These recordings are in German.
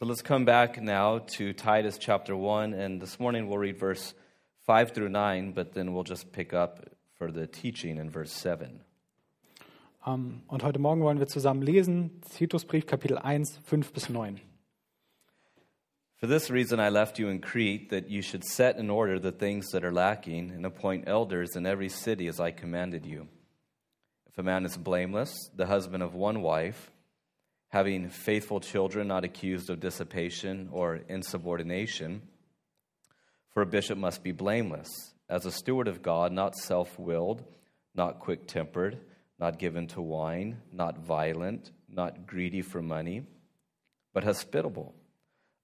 So let's come back now to Titus chapter 1, and this morning we'll read verse 5 through 9, but then we'll just pick up for the teaching in verse 7. Ähm, und heute Morgen wollen wir zusammen lesen, Titusbrief Kapitel 1, 5 bis 9. For this reason I left you in Crete, that you should set in order the things that are lacking, and appoint elders in every city as I commanded you. If a man is blameless, the husband of one wife, having faithful children not accused of dissipation or insubordination, for a bishop must be blameless, as a steward of God, not self willed, not quick tempered, not given to wine, not violent, not greedy for money, but hospitable,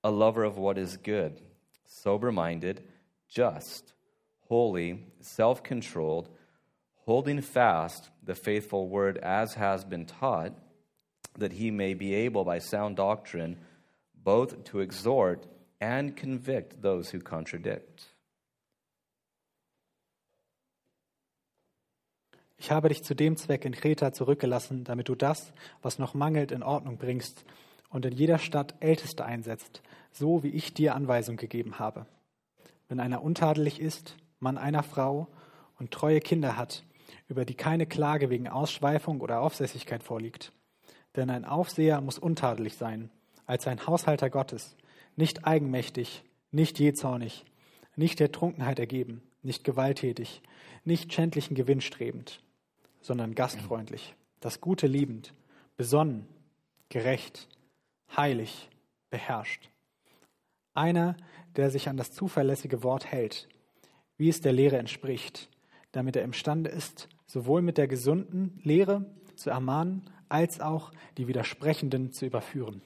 a lover of what is good, sober minded, just, holy, self controlled, holding fast the faithful word as has been taught, that he may be able by sound doctrine both to exhort and convict those who contradict. Ich habe dich zu dem Zweck in Kreta zurückgelassen, damit du das, was noch mangelt, in Ordnung bringst und in jeder Stadt Älteste einsetzt, so wie ich dir Anweisung gegeben habe. Wenn einer untadelig ist, Mann einer Frau und treue Kinder hat, über die keine Klage wegen Ausschweifung oder Aufsässigkeit vorliegt. Denn ein Aufseher muss untadelig sein, als ein Haushalter Gottes, nicht eigenmächtig, nicht jähzornig, nicht der Trunkenheit ergeben, nicht gewalttätig, nicht schändlichen Gewinn strebend, sondern gastfreundlich, das Gute liebend, besonnen, gerecht, heilig, beherrscht. Einer, der sich an das zuverlässige Wort hält, wie es der Lehre entspricht, damit er imstande ist, sowohl mit der gesunden Lehre zu ermahnen, als auch die Widersprechenden zu überführen.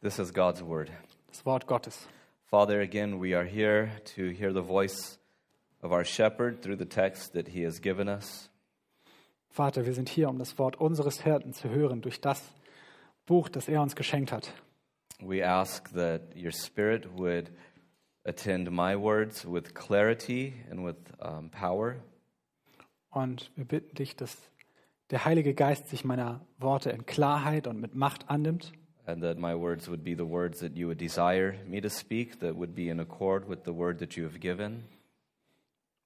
This is God's word. Das Wort Gottes. Father, again, we are here to hear the voice of our shepherd through the text that he has given us. Vater, wir sind hier, um das Wort unseres Hirten zu hören durch das Buch, das er uns geschenkt hat. We ask that your spirit would attend my words with clarity and with um, power. Und wir bitten dich, dass der Heilige Geist sich meiner Worte in Klarheit und mit Macht annimmt and that my words would be the words that you would desire me to speak, that would be in accord with the word that you have given.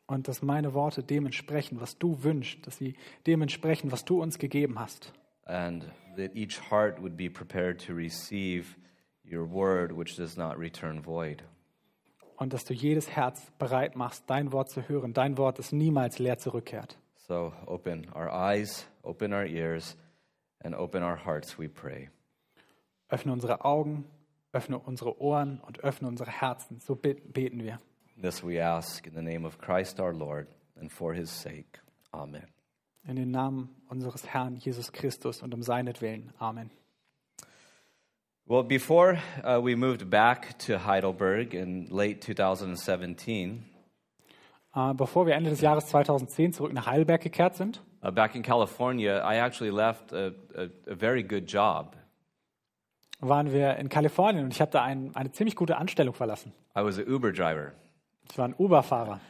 und dass meine Worte dem entsprechen, was du wünschst, dass sie dem entsprechen, was du uns gegeben hast. and that each heart would be prepared to receive your word, which does not return void. Und dass du jedes Herz bereit machst, dein Wort zu hören, dein Wort, das niemals leer zurückkehrt. So open our eyes, open our ears, and open our hearts, we pray. Öffne unsere Augen, öffne unsere Ohren und öffne unsere Herzen. So beten wir. This we ask in the name of Christ our Lord and for his sake. Amen. In den Namen unseres Herrn Jesus Christus und um seinetwillen. Amen. Well, before uh, we moved back to Heidelberg in late 2017, Äh, bevor wir Ende des Jahres 2010 zurück nach Heidelberg gekehrt sind, uh, back in California, I actually left a, a, a very good job. waren wir in Kalifornien und ich habe da ein, eine ziemlich gute Anstellung verlassen. I was an Uber driver. Ich war ein Uber-Fahrer.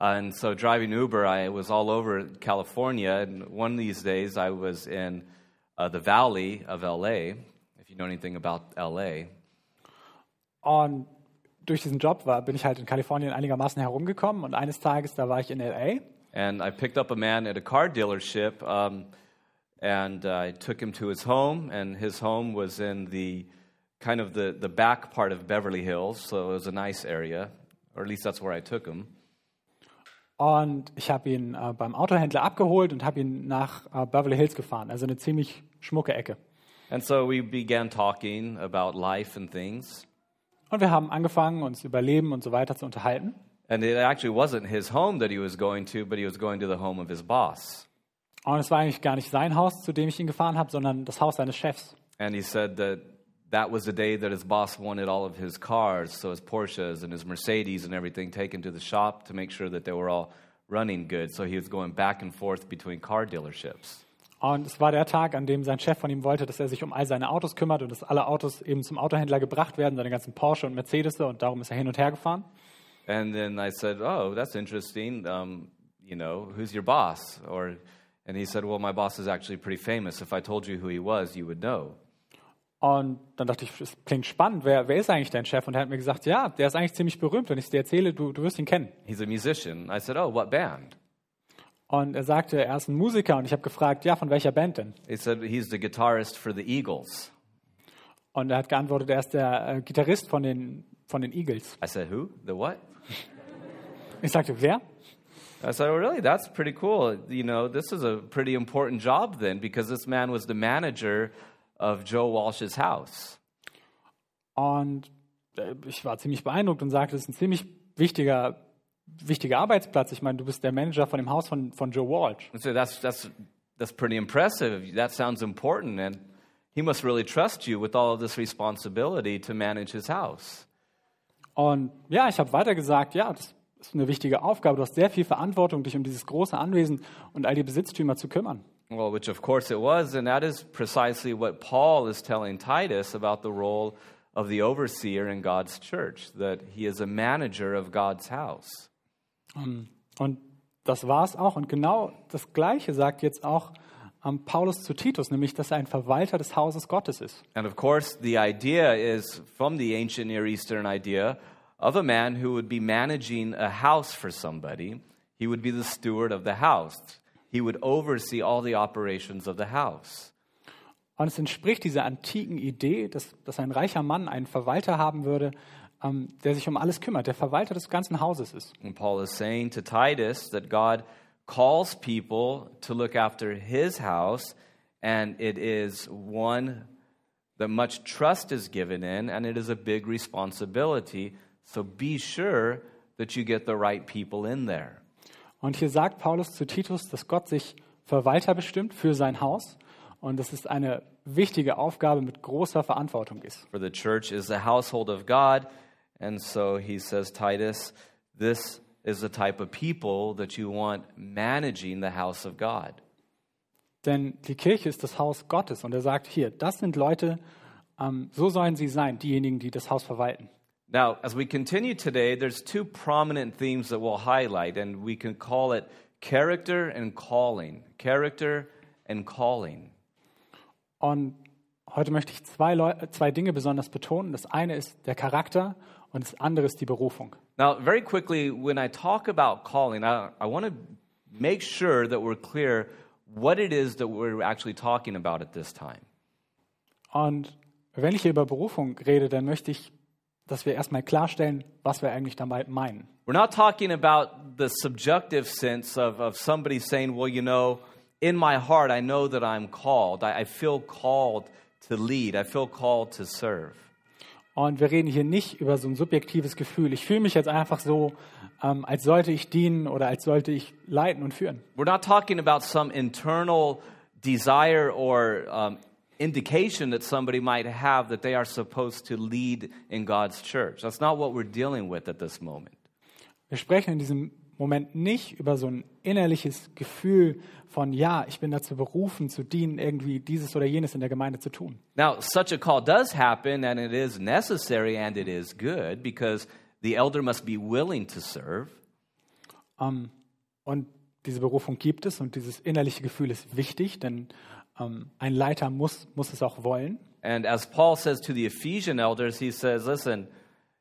And so driving Uber, I was all over California. And one of these days, I was in uh, the valley of LA, if you know anything about LA. Und durch diesen Job war, bin ich halt in Kalifornien einigermaßen herumgekommen und eines Tages, da war ich in LA And I picked up a man at a car dealership, um, and I took him to his home. And his home was in the kind of the, the back part of Beverly Hills, so it was a nice area, or at least that's where I took him. und ich habe ihn äh, beim Autohändler abgeholt und habe ihn nach äh, Beverly Hills gefahren, also eine ziemlich schmucke Ecke. And so we began talking about life and things. Und wir haben angefangen, uns über Leben und so weiter zu unterhalten. And it actually wasn't his home that he was going to, but he was going to the home of his boss. Und es war eigentlich gar nicht sein Haus, zu dem ich ihn gefahren habe, sondern das Haus seines Chefs. And he said that that was the day that his boss wanted all of his cars, so his Porsches and his Mercedes and everything, taken to the shop to make sure that they were all running good. So he was going back and forth between car dealerships. Und es war der Tag, an dem sein Chef von ihm wollte, dass er sich um all seine Autos kümmert und dass alle Autos eben zum Autohändler gebracht werden, seine ganzen Porsche und Mercedes und darum ist er hin und her gefahren. And then I said, "Oh, that's interesting. Um, you know, who's your boss?" Or, and he said, "Well, my boss is actually pretty famous. If I told you who he was, you would know." Und dann dachte ich, das klingt spannend. Wer, wer ist eigentlich dein Chef? Und er hat mir gesagt, ja, der ist eigentlich ziemlich berühmt. Wenn ich es dir erzähle, du, du wirst ihn kennen. He's a musician. I said, Oh, what band? Und er sagte, er ist ein Musiker. Und ich habe gefragt, ja, von welcher Band denn? He said, He's the guitarist for the Eagles. Und er hat geantwortet, er ist der äh, Gitarrist von den, von den Eagles. I said, Who? The what? Ich sagte, wer? I said, Oh, really? That's pretty cool. You know, this is a pretty important job then because this man was the manager of Joe Walsh's house. Und äh, ich war ziemlich beeindruckt und sagte, das ist ein ziemlich wichtiger, wichtiger Arbeitsplatz. Ich meine, du bist der Manager von dem Haus von, von Joe Walsh. Said, that's, that's, that's pretty impressive. That sounds important. And he must really trust you with all of this responsibility to manage his house. Und ja, ich habe weiter gesagt, ja, das ist eine wichtige Aufgabe. Du hast sehr viel Verantwortung, dich um dieses große Anwesen und all die Besitztümer zu kümmern. Well, which of course it was, and that is precisely what Paul is telling Titus about the role of the overseer in God's church, that he is a manager of God's house. Und das war es auch. Und genau das Gleiche sagt jetzt auch ähm, Paulus zu Titus, nämlich, dass er ein Verwalter des Hauses Gottes ist. And of course, the idea is from the ancient Near Eastern idea of a man who would be managing a house for somebody. He would be the steward of the house. He would oversee all the operations of the house. Und es entspricht dieser antiken Idee, dass, dass ein reicher Mann einen Verwalter haben würde, ähm, der sich um alles kümmert, der Verwalter des ganzen Hauses ist. And Paul is saying to Titus that God calls people to look after his house, and it is one that much trust is given in, and it is a big responsibility. So be sure that you get the right people in there. Und hier sagt Paulus zu Titus, dass Gott sich Verwalter bestimmt für sein Haus und dass es eine wichtige Aufgabe mit großer Verantwortung ist. For the church is the household of God, and so he says, Titus, this is the type of people that you want managing the house of God. Denn die Kirche ist das Haus Gottes und er sagt hier, das sind Leute, ähm, so sollen sie sein, diejenigen, die das Haus verwalten. Now, as we continue today, there's two prominent themes that we'll highlight, and we can call it character and calling. Character and calling. Und heute möchte ich zwei, Leu zwei Dinge besonders betonen. Das eine ist der Charakter und das andere ist die Berufung. Now, very quickly, when I talk about calling, I, I want to make sure that we're clear what it is that we're actually talking about at this time. Und wenn ich hier über Berufung rede, dann möchte ich, dass wir erstmal klarstellen, was wir eigentlich damit meinen. We're not talking about the subjective sense of, of somebody saying, well, you know, in my heart, I know that I'm called. I, I feel called to lead. I feel called to serve. Und wir reden hier nicht über so ein subjektives Gefühl. Ich fühle mich jetzt einfach so, ähm, als sollte ich dienen oder als sollte ich leiten und führen. We're not talking about some internal desire or um, indication that somebody might have that they are supposed to lead in God's church. That's not what we're dealing with at this moment. Wir sprechen in diesem Moment nicht über so ein innerliches Gefühl von, ja, ich bin dazu berufen, zu dienen, irgendwie dieses oder jenes in der Gemeinde zu tun. Now, such a call does happen, and it is necessary and it is good because the elder must be willing to serve. Ähm, und diese Berufung gibt es und dieses innerliche Gefühl ist wichtig, denn ähm, ein Leiter muss, muss es auch wollen. And as Paul says to the Ephesian elders, he says, Listen,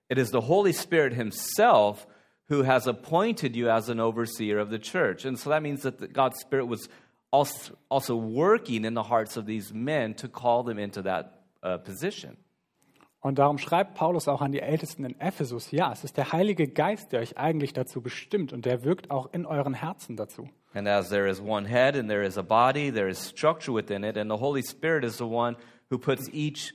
it is the Holy Spirit Himself who has appointed you as an overseer of the church. And so that means that the, God's Spirit was also, also working in the hearts of these men to call them into that uh, position. Und darum schreibt Paulus auch an die Ältesten in Ephesus, ja, es ist der Heilige Geist, der euch eigentlich dazu bestimmt und der wirkt auch in euren Herzen dazu. And as there is one head and there is a body, there is structure within it, and the Holy Spirit is the one who puts each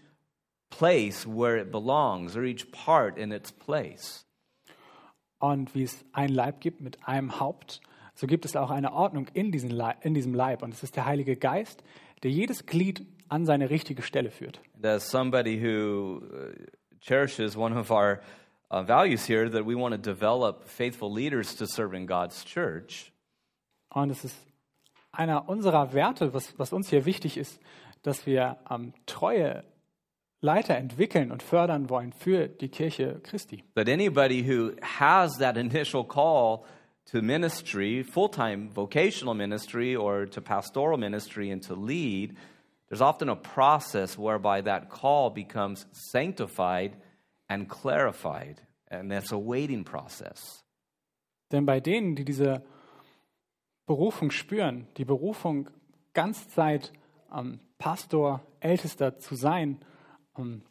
place where it belongs or each part in its place. Und wie es ein Leib gibt mit einem Haupt, so gibt es auch eine Ordnung in, diesem Leib. Und es ist der Heilige Geist, der jedes Glied an seine richtige Stelle führt. And as somebody who uh, cherishes one of our uh, values here, that we want to develop faithful leaders to serve in God's church, Und es ist einer unserer Werte, was, was uns hier wichtig ist, dass wir ähm, treue Leiter entwickeln und fördern wollen für die Kirche Christi. that anybody who has that initial call to ministry, full time vocational ministry, or to pastoral ministry and to lead, there's often a process whereby that call becomes sanctified and clarified. And that's a waiting process. Denn bei denen, die diese Berufung spüren, die Berufung, ganz Zeit ähm, Pastor, Ältester zu sein, ähm,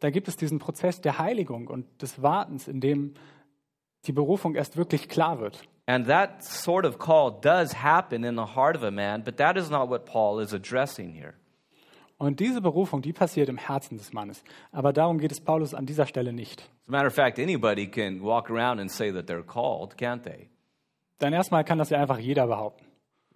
da gibt es diesen Prozess der Heiligung und des Wartens, in dem die Berufung erst wirklich klar wird. And that sort of call does happen in the heart of a man, but that is not what Paul is addressing here. Und diese Berufung, die passiert im Herzen des Mannes. Aber darum geht es Paulus an dieser Stelle nicht. As a matter of fact, anybody can walk around and say that they're called, can't they? Denn erstmal kann das ja einfach jeder behaupten.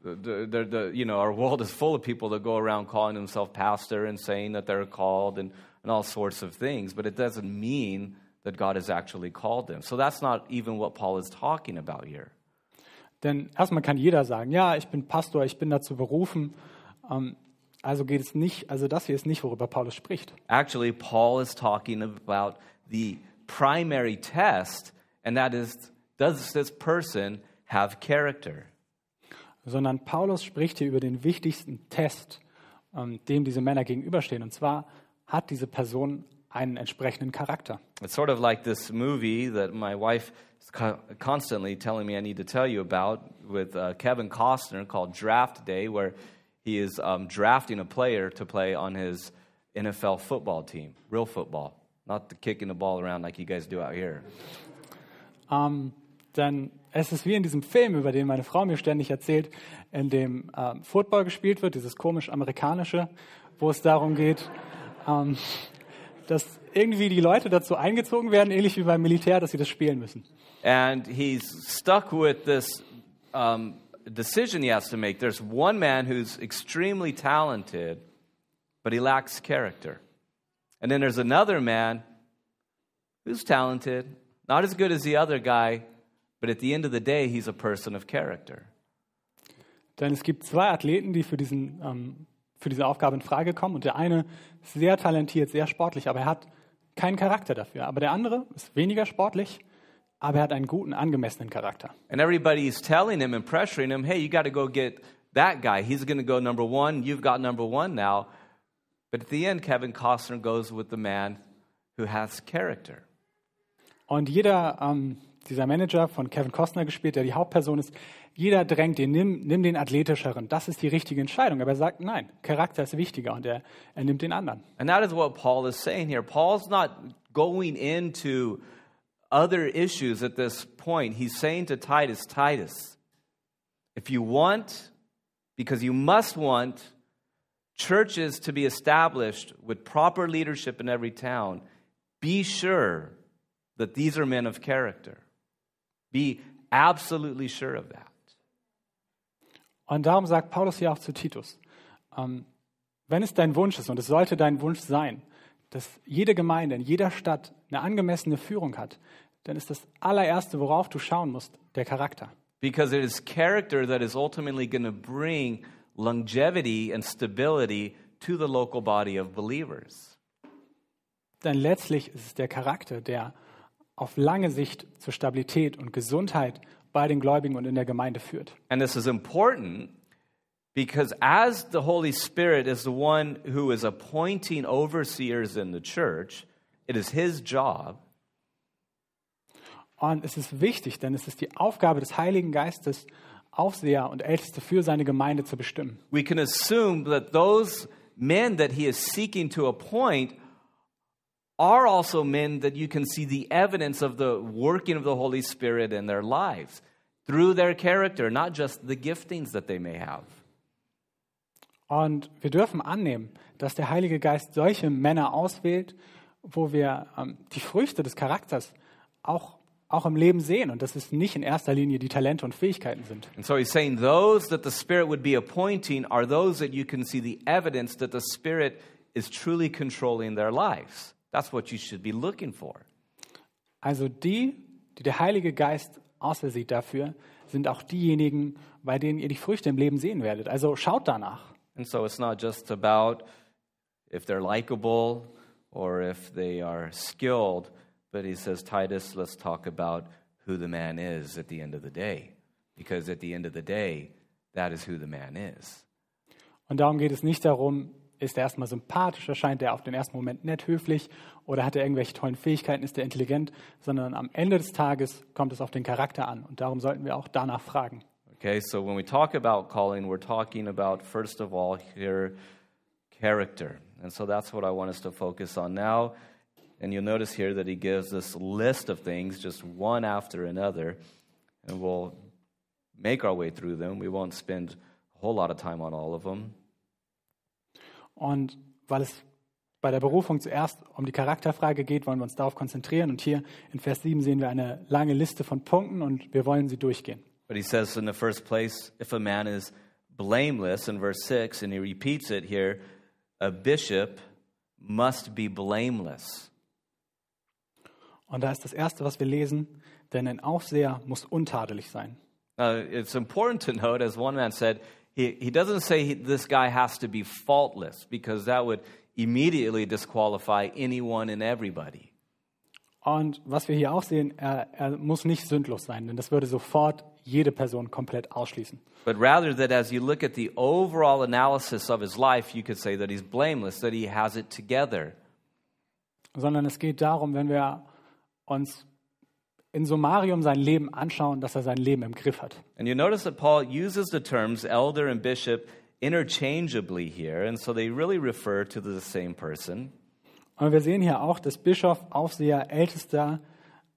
The, the, the, you know, our world is full of people that go around calling themselves pastor and saying that they're called and, and all sorts of things, but it doesn't mean that God has actually called them. So that's not even what Paul is talking about here. Denn erstmal kann jeder sagen, ja, ich bin Pastor, ich bin dazu berufen. Ähm, also geht es nicht, also das hier ist nicht, worüber Paulus spricht. Actually, Paul is talking about the primary test, and that is does this person have character? Sondern Paulus spricht hier über den wichtigsten Test, ähm, dem diese Männer gegenüberstehen. Und zwar hat diese Person einen entsprechenden Charakter. It's sort of like this movie that my wife is co- constantly telling me I need to tell you about with uh, Kevin Costner called Draft Day, where he is um, drafting a player to play on his NFL football team, real football, not the kicking the ball around like you guys do out here. Ähm, denn es ist wie in diesem Film, über den meine Frau mir ständig erzählt, in dem ähm, Football gespielt wird, dieses komisch amerikanische, wo es darum geht, ähm, dass irgendwie die Leute dazu eingezogen werden, ähnlich wie beim Militär, dass sie das spielen müssen. And he's stuck with this um, decision he has to make. There's one man who's extremely talented, but he lacks character. And then there's another man who's talented, not as good as the other guy, but at the end of the day, he's a person of character. Denn es gibt zwei Athleten, die für, diesen, ähm, für diese Aufgabe in Frage kommen. Und der eine ist sehr talentiert, sehr sportlich, aber er hat keinen Charakter dafür. Aber der andere ist weniger sportlich, aber er hat einen guten, angemessenen Charakter. And everybody's telling him and pressuring him, hey, you got to go get that guy. He's going to go number one. You've got number one now. But at the end, Kevin Costner goes with the man who has character. Und jeder, ähm, dieser Manager von Kevin Costner gespielt, der die Hauptperson ist, jeder drängt den, nimm, nimm den athletischeren. Das ist die richtige Entscheidung. Aber er sagt, nein, Charakter ist wichtiger und er, er nimmt den anderen. And that is what Paul is saying here. Paul's not going into other issues at this point. He's saying to Titus, Titus, if you want, because you must want, churches to be established with proper leadership in every town, be sure that these are men of character. Be absolutely sure of that. Und darum sagt Paulus hier auch zu Titus, ähm, wenn es dein Wunsch ist, und es sollte dein Wunsch sein, dass jede Gemeinde in jeder Stadt eine angemessene Führung hat, dann ist das allererste, worauf du schauen musst, der Charakter. Because it is character that is ultimately going to bring longevity and stability to the local body of believers. Denn letztlich ist es der Charakter, der auf lange Sicht zur Stabilität und Gesundheit bei den Gläubigen und in der Gemeinde führt. And this is important because as the Holy Spirit is the one who is appointing overseers in the church, it is his job Und es ist wichtig, denn es ist die Aufgabe des Heiligen Geistes, Aufseher und Älteste für seine Gemeinde zu bestimmen. we can assume that those men that he is seeking to appoint are also men that you can see the evidence of the working of the Holy Spirit in their lives through their character, not just the giftings that they may have. Und wir dürfen annehmen, dass der Heilige Geist solche Männer auswählt, wo wir ähm, die Früchte des Charakters auch, auch im Leben sehen und dass es nicht in erster Linie die Talente und Fähigkeiten sind. And so he's saying those that the Spirit would be appointing are those that you can see the evidence that the Spirit is truly controlling their lives. That's what you should be looking for. Also die, die der Heilige Geist ausersieht dafür, sind auch diejenigen, bei denen ihr die Früchte im Leben sehen werdet. Also schaut danach. And so it's not just about if they're likable or if they are skilled, but he says, Titus, let's talk about who the man is at the end of the day. Because at the end of the day, that is who the man is. Und darum geht es nicht darum, ist er erstmal sympathisch, erscheint er auf den ersten Moment nett, höflich oder hat er irgendwelche tollen Fähigkeiten, ist er intelligent, sondern am Ende des Tages kommt es auf den Charakter an. Und darum sollten wir auch danach fragen. Okay, so when we talk about calling, we're talking about, first of all, here, character. And so that's what I want us to focus on now. And you'll notice here that he gives this list of things, just one after another. And we'll make our way through them. We won't spend a whole lot of time on all of them. Und weil es bei der Berufung zuerst um die Charakterfrage geht, wollen wir uns darauf konzentrieren. Und hier in Vers 7 sehen wir eine lange Liste von Punkten und wir wollen sie durchgehen. But he says in the first place, if a man is blameless, in verse 6, and he repeats it here, a bishop must be blameless. Und da ist das Erste, was wir lesen, denn ein Aufseher muss untadelig sein. Now, it's important to note, as one man said, he, he doesn't say he, this guy has to be faultless because that would immediately disqualify anyone and everybody. Und was wir hier auch sehen, er, er muss nicht sündlos sein, denn das würde sofort jede Person komplett ausschließen. But rather, that as you look at the overall analysis of his life, you could say that he's blameless, that he has it together. Sondern es geht darum, wenn wir uns in Summarium sein Leben anschauen, dass er sein Leben im Griff hat. And you notice that Paul uses the terms elder and bishop interchangeably here, and so they really refer to the same person. Und wir sehen hier auch, dass Bischof, Aufseher, Ältester,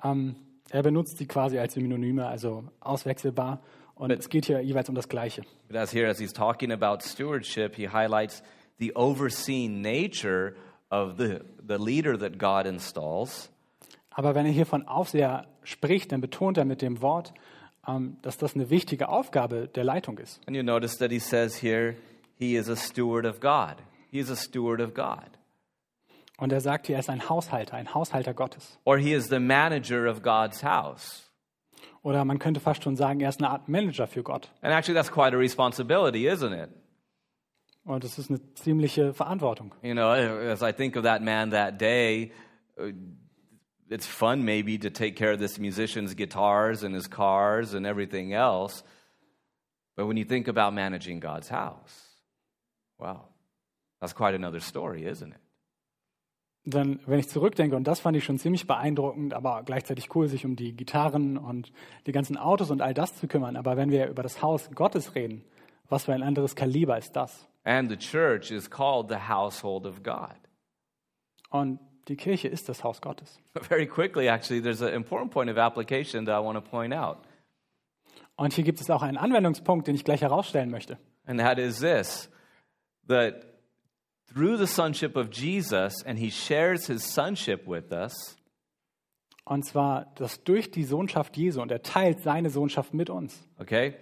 ähm, er benutzt sie quasi als Synonyme, also auswechselbar. Und es geht hier jeweils um das Gleiche. But as here, as he's talking about stewardship, he highlights the overseeing nature of the, the leader that God installs. Aber wenn er hier von Aufseher spricht, dann betont er mit dem Wort, ähm, dass das eine wichtige Aufgabe der Leitung ist. And you notice that he says here, he is a steward of God. He is a steward of God. Und er sagt hier, er ist ein Haushalter, ein Haushalter Gottes. Or he is the manager of God's house. Oder man könnte fast schon sagen, er ist eine Art Manager für Gott. And actually, that's quite a responsibility, isn't it? Und das ist eine ziemliche Verantwortung. You know, as I think of that man that day, uh, it's fun maybe to take care of this musician's guitars and his cars and everything else. But when you think about managing God's house, wow, that's quite another story, isn't it? Denn wenn ich zurückdenke, und das fand ich schon ziemlich beeindruckend, aber gleichzeitig cool, sich um die Gitarren und die ganzen Autos und all das zu kümmern. Aber wenn wir über das Haus Gottes reden, was für ein anderes Kaliber ist das? And the church is called the household of God. Und die Kirche ist das Haus Gottes. Very quickly, actually, there's an important point of application that I want to point out. Und hier gibt es auch einen Anwendungspunkt, den ich gleich herausstellen möchte. And that is this that through the sonship of Jesus, and he shares his sonship with us, Und zwar, dass durch die Sohnschaft Jesu, und er teilt seine Sohnschaft mit uns. okay?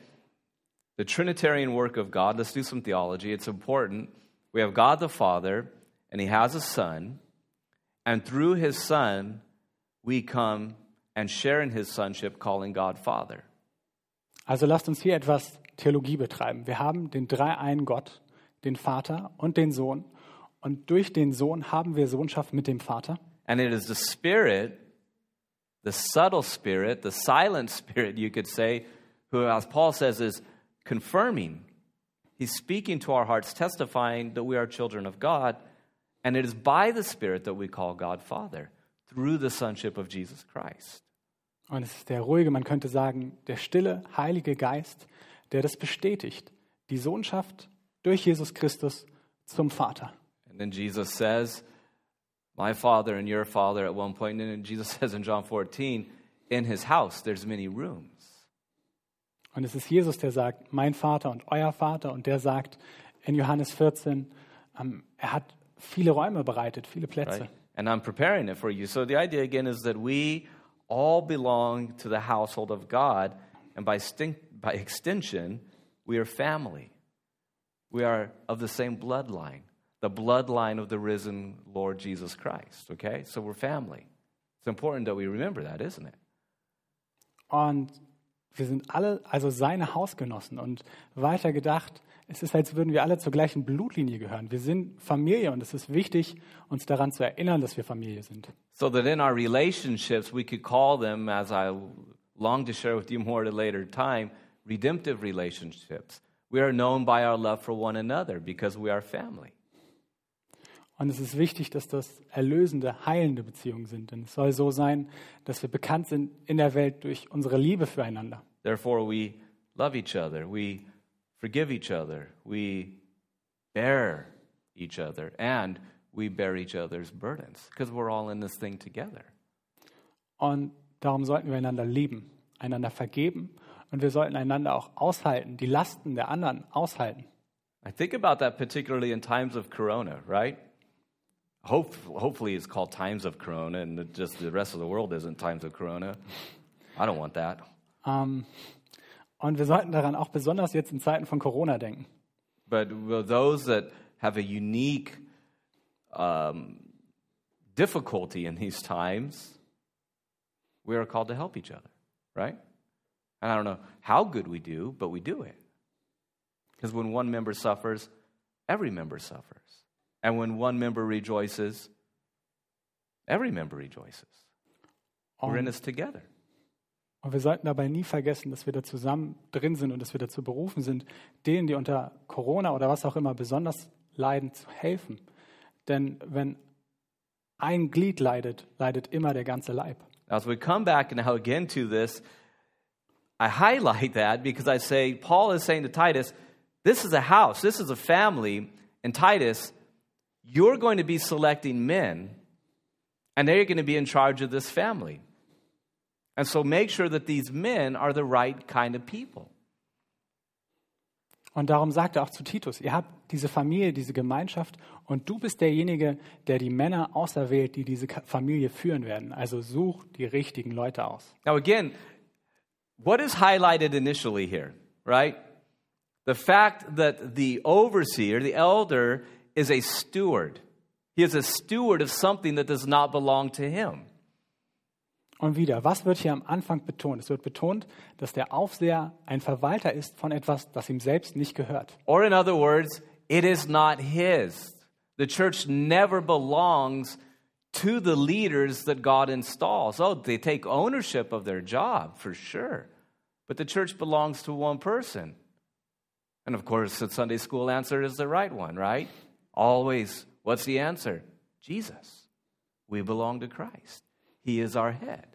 The Trinitarian work of God, let's do some theology. It's important. We have God the Father, and he has a Son, and through his Son, we come and share in his sonship, calling God Father. Also lasst uns hier etwas Theologie betreiben. Wir haben den dreieinen Gott, den Vater und den Sohn. Und durch den Sohn haben wir Sohnschaft mit dem Vater. And it is the Spirit, the subtle Spirit, the silent Spirit, you could say, who, as Paul says, is confirming. He's speaking to our hearts, testifying that we are children of God. And it is by the Spirit that we call God Father, through the sonship of Jesus Christ. Und es ist der ruhige, man könnte sagen, der stille, heilige Geist, der das bestätigt. Die Sohnschaft durch Jesus Christus zum Vater. And then Jesus says, My Father and your Father at one point. And then Jesus says in John 14, In his house there's many rooms. Und es ist Jesus, der sagt, mein Vater und euer Vater. Und der sagt in Johannes 14, ähm, er hat viele Räume bereitet, viele Plätze. right? And I'm preparing it for you. So the idea again is that we all belong to the household of God, and by, by extension, we are family. We are of the same bloodline, the bloodline of the risen Lord Jesus Christ, okay? So we're family. It's important that we remember that, isn't it? Und wir sind alle also seine Hausgenossen. Und weiter gedacht, es ist, als würden wir alle zur gleichen Blutlinie gehören. Wir sind Familie und es ist wichtig, uns daran zu erinnern, dass wir Familie sind. So that in our relationships, we could call them, as I long to share with you more at a later time, redemptive relationships. we are known by our love for one another because we are family. Und es ist wichtig, dass das erlösende, heilende Beziehungen sind. Denn es soll so sein, dass wir bekannt sind in der Welt durch unsere Liebe füreinander. Therefore, we love each other, we forgive each other, we bear each other, and we bear each other's burdens because we're all in this thing together. Und darum sollten wir einander lieben, einander vergeben und wir sollten einander auch aushalten, die Lasten der anderen aushalten. I think about that particularly in times of Corona, right? Hope, hopefully, it's called times of Corona, and just the rest of the world isn't times of Corona. I don't want that. Ähm, und wir sollten daran auch besonders jetzt in Zeiten von Corona denken. But will those that have a unique um, difficulty in these times, we are called to help each other, right? And I don't know how good we do, but we do it. Because when one member suffers, every member suffers. And when one member rejoices, every member rejoices. We're in this together. Und wir sollten dabei nie vergessen, dass wir da zusammen drin sind und dass wir dazu berufen sind, denen, die unter Corona oder was auch immer besonders leiden, zu helfen. Denn wenn ein Glied leidet, leidet immer der ganze Leib. As we come back now again to this, I highlight that because I say, Paul is saying to Titus, this is a house, this is a family. And Titus, you're going to be selecting men, and they're going to be in charge of this family. And so make sure that these men are the right kind of people. Und darum sagt er auch zu Titus, ihr habt diese Familie, diese Gemeinschaft und du bist derjenige, der die Männer auserwählt, die diese Familie führen werden. Also such die richtigen Leute aus. Now, again, what is highlighted initially here, right? The fact that the overseer, the elder, is a steward. He is a steward of something that does not belong to him. Und wieder, was wird hier am Anfang betont? Es wird betont, dass der Aufseher ein Verwalter ist von etwas, das ihm selbst nicht gehört. Or, in other words, it is not his. The church never belongs to the leaders that God installs. Oh, they take ownership of their job, for sure. But the church belongs to one person. And of course, the Sunday school answer is the right one, right? Always. What's the answer? Jesus. We belong to Christ. He is our head.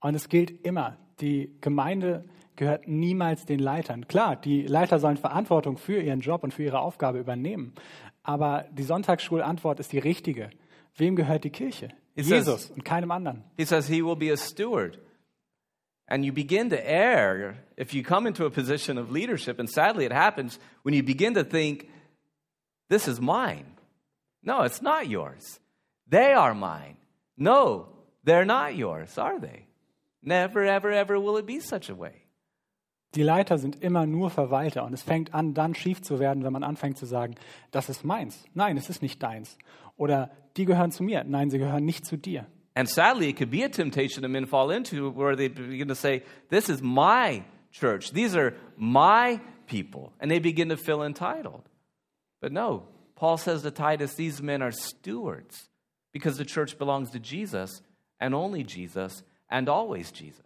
Und es gilt immer, die Gemeinde gehört niemals den Leitern. Klar, die Leiter sollen Verantwortung für ihren Job und für ihre Aufgabe übernehmen. Aber die Sonntagsschulantwort ist die richtige. Wem gehört die Kirche? It says- Jesus und keinem anderen. He says he will be a steward. And you begin to err if you come into a position of leadership, and sadly it happens when you begin to think, this is mine. No, it's not yours. They are mine. No, they're not yours, are they? Never, ever, ever will it be such a way. Die Leiter sind immer nur Verwalter und es fängt an, dann schief zu werden, wenn man anfängt zu sagen, das ist meins. Nein, es ist nicht deins. Oder die gehören zu mir. Nein, sie gehören nicht zu dir. And sadly, it could be a temptation that men fall into where they begin to say, This is my church. These are my people. And they begin to feel entitled. But no, Paul says to Titus, These men are stewards because the church belongs to Jesus and only Jesus and always Jesus.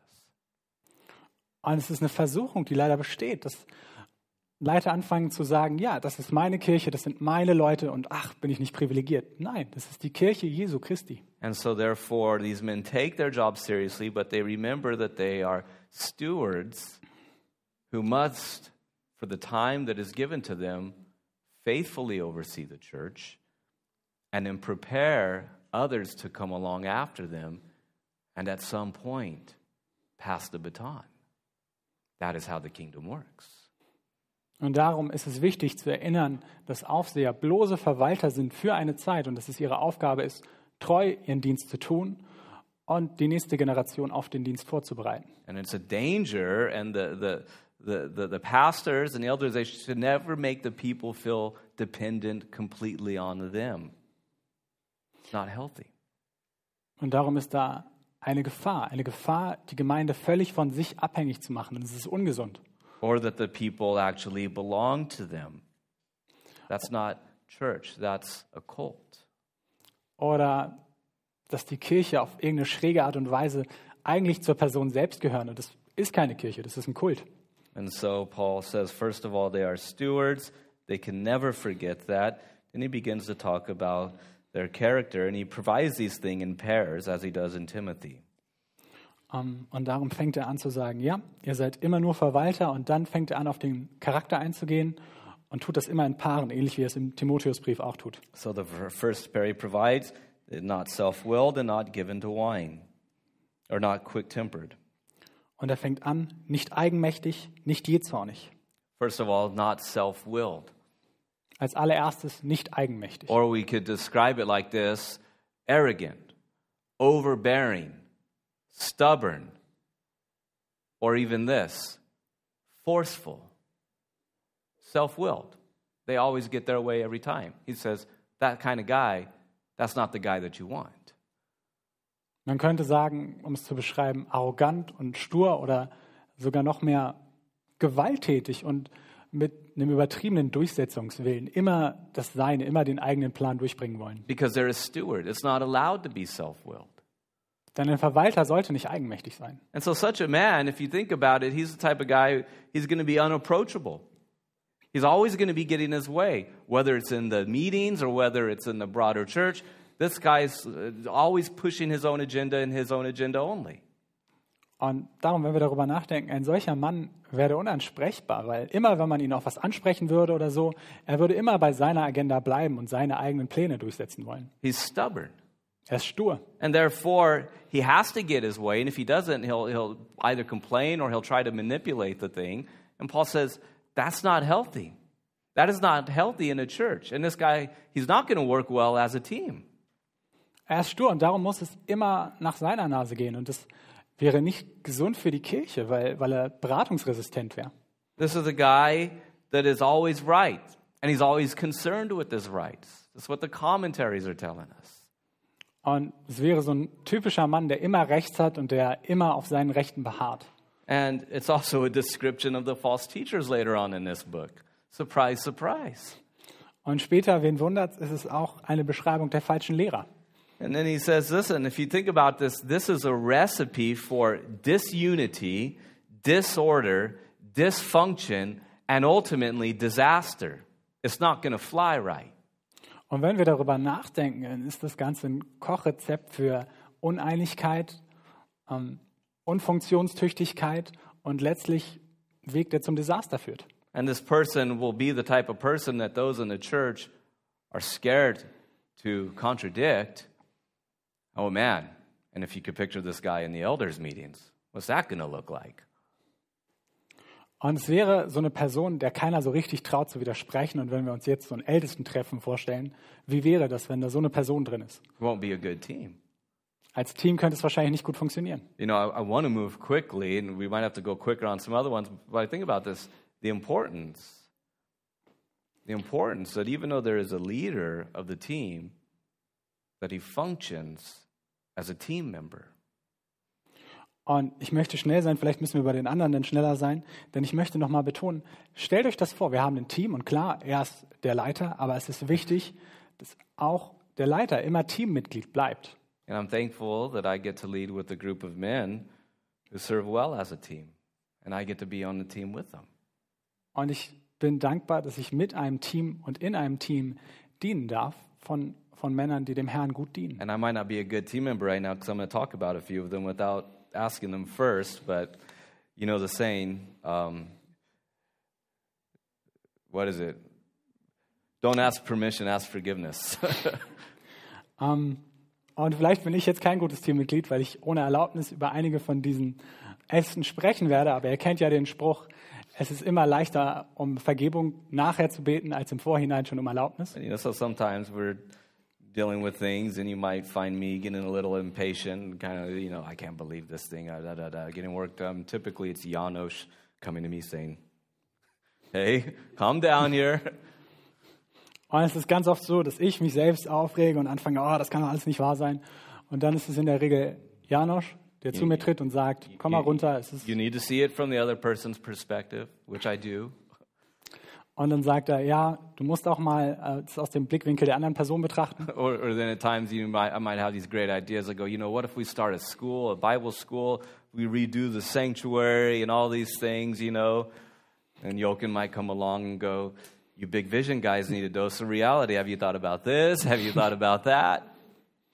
Und es ist eine Versuchung, die leider besteht, dass Leiter anfangen zu sagen, ja, das ist meine Kirche, das sind meine Leute und ach, bin ich nicht privilegiert. Nein, das ist die Kirche Jesu Christi. And so, therefore, these men take their job seriously, but they remember that they are stewards who must, for the time that is given to them, faithfully oversee the church and then prepare others to come along after them and at some point pass the baton. That is how the kingdom works. Und darum ist es wichtig zu erinnern, dass Aufseher bloße Verwalter sind für eine Zeit und dass es ihre Aufgabe ist, treu ihren Dienst zu tun und die nächste Generation auf den Dienst vorzubereiten. And it's a danger, and the, the, the, the, the pastors and the elders, they should never make the people feel dependent completely on them. It's not healthy. Und darum ist da eine Gefahr, eine Gefahr, die Gemeinde völlig von sich abhängig zu machen. Und es ist ungesund. Or that the people actually belong to them. That's not church, that's a cult. Oder dass die Kirche auf irgendeine schräge Art und Weise eigentlich zur Person selbst gehören. Und das ist keine Kirche, das ist ein Kult. And so Paul says, first of all, they are stewards. They can never forget that. Then he begins to talk about their character, and he provides these things in pairs, as he does in Timothy. Um, und darum fängt er an zu sagen, ja, ihr seid immer nur Verwalter und dann fängt er an, auf den Charakter einzugehen und tut das immer in Paaren, ähnlich wie er es im Timotheusbrief auch tut. So the fir- first pair he provides, not self-willed and not given to wine, or not quick-tempered. Und er fängt an, nicht eigenmächtig, nicht jähzornig. First of all, not self-willed. Als allererstes nicht eigenmächtig. Or we could describe it like this arrogant, overbearing, stubborn, or even this forceful, self willed. They always get their way every time. He says, that kind of guy, that's not the guy that you want. Man könnte sagen, um es zu beschreiben, arrogant und stur oder sogar noch mehr gewalttätig und mit einem übertriebenen Durchsetzungswillen. Immer das Seine, immer den eigenen Plan durchbringen wollen. Because they're a steward, it's not allowed to be self willed. Denn ein Verwalter sollte nicht eigenmächtig sein. And so, such a man, if you think about it, he's the type of guy, he's going to be unapproachable. He's always going to be getting his way, whether it's in the meetings or whether it's in the broader church. This guy's uh, always pushing his own agenda and his own agenda only. Und darum, wenn wir darüber nachdenken, ein solcher Mann wäre unansprechbar, weil immer, wenn man ihn auf was ansprechen würde oder so, er würde immer bei seiner Agenda bleiben und seine eigenen Pläne durchsetzen wollen. He's stubborn. Er ist stur. And therefore, he has to get his way. And if he doesn't, he'll, he'll either complain or he'll try to manipulate the thing. And Paul says, that's not healthy. That is not healthy in a church. And this guy, he's not going to work well as a team. Er ist stur und darum muss es immer nach seiner Nase gehen. Und das wäre nicht gesund für die Kirche, weil, weil er beratungsresistent wäre. This is a guy that is always right. And he's always concerned with his rights. That's what the commentaries are telling us. Und es wäre so ein typischer Mann, der immer Rechts hat und der immer auf seinen Rechten beharrt. And it's also a description of the false teachers later on in this book. Surprise, surprise. Und später, wen wundert, ist es auch eine Beschreibung der falschen Lehrer. And then he says, listen, if you think about this, this is a recipe for disunity, disorder, dysfunction, and ultimately disaster. It's not going to fly right. Und wenn wir darüber nachdenken, dann ist das Ganze ein Kochrezept für Uneinigkeit, ähm, Unfunktionstüchtigkeit und letztlich Weg, der zum Desaster führt. And this person will be the type of person that those in the church are scared to contradict. Oh man, and if you could picture this guy in the elders' meetings, what's that going to look like? Und es wäre so eine Person, der keiner so richtig traut zu widersprechen. Und wenn wir uns jetzt so ein Ältestentreffen vorstellen, wie wäre das, wenn da so eine Person drin ist? It won't be a good team. Als Team könnte es wahrscheinlich nicht gut funktionieren. You know, I, I want to move quickly, and we might have to go quicker on some other ones, but I think about this the importance. The importance that even though there is a leader of the team, that he functions as a team member. Und ich möchte schnell sein, vielleicht müssen wir bei den anderen dann schneller sein, denn ich möchte nochmal betonen, stellt euch das vor, wir haben ein Team und klar, er ist der Leiter, aber es ist wichtig, dass auch der Leiter immer Teammitglied bleibt. And I'm thankful that I get to lead with a group of men who serve well as a team, and I get to be on the team with them. Und ich bin dankbar, dass ich mit einem Team und in einem Team dienen darf von, von Männern, die dem Herrn gut dienen. And I might not be a good team member right now because I'm going to talk about a few of them without asking them first, but you know the saying, um, what is it? Don't ask permission, ask forgiveness. Ähm, und vielleicht bin ich jetzt kein gutes Teammitglied, weil ich ohne Erlaubnis über einige von diesen Ästen sprechen werde, aber ihr kennt ja den Spruch, es ist immer leichter, um Vergebung nachher zu beten, als im Vorhinein schon um Erlaubnis. you know, so sometimes we're dealing with things, and you might find me getting a little impatient, kind of, you know, I can't believe this thing, uh, da, da, da, getting work done. Typically, it's Janos coming to me saying, "Hey, calm down here." Und es ist ganz oft so, dass ich mich selbst aufrege und anfange, oh, das kann doch alles nicht wahr sein. Und dann ist es in der Regel Janosch, der zu mir tritt und sagt, komm mal runter. Es ist, You need to see it from the other person's perspective, which I do. Und dann sagt er, ja, du musst auch mal äh, das aus dem Blickwinkel der anderen Person betrachten. Or, or then at times you might, I might have these great ideas. I go, you know, what if we start a school, a Bible school? We redo the sanctuary and all these things, you know. And Jochen might come along and go, You big vision guys need a dose of reality. Have you thought about this? Have you thought about that?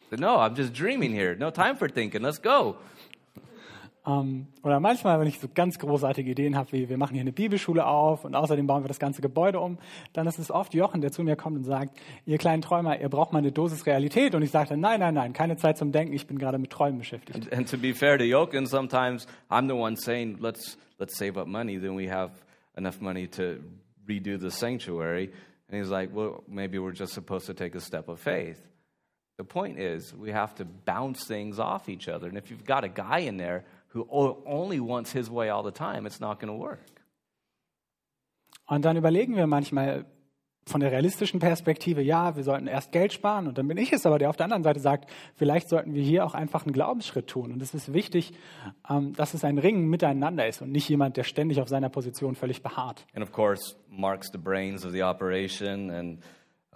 But no, I'm just dreaming here. No time for thinking. Let's go. Ähm, oder manchmal, wenn ich so ganz großartige Ideen habe, wie wir machen hier eine Bibelschule auf und außerdem bauen wir das ganze Gebäude um, dann ist es oft Jochen, der zu mir kommt und sagt, ihr kleinen Träumer, ihr braucht mal eine Dosis Realität. Und ich sage dann, nein, nein, nein, keine Zeit zum Denken, ich bin gerade mit Träumen beschäftigt. And, and to be fair to Jochen, sometimes I'm the one saying, let's, let's save up money, then we have enough money to redo the sanctuary. And he's like, well, maybe we're just supposed to take a step of faith. The point is, we have to bounce things off each other. And if you've got a guy in there who only wants his way all the time, it's not going to work. Und dann überlegen wir manchmal von der realistischen Perspektive, ja, wir sollten erst Geld sparen. Und dann bin ich es aber, der auf der anderen Seite sagt, vielleicht sollten wir hier auch einfach einen Glaubensschritt tun. Und es ist wichtig, ähm, dass es ein Ringen miteinander ist und nicht jemand, der ständig auf seiner Position völlig beharrt. And of course, Mark's the brains of the operation, and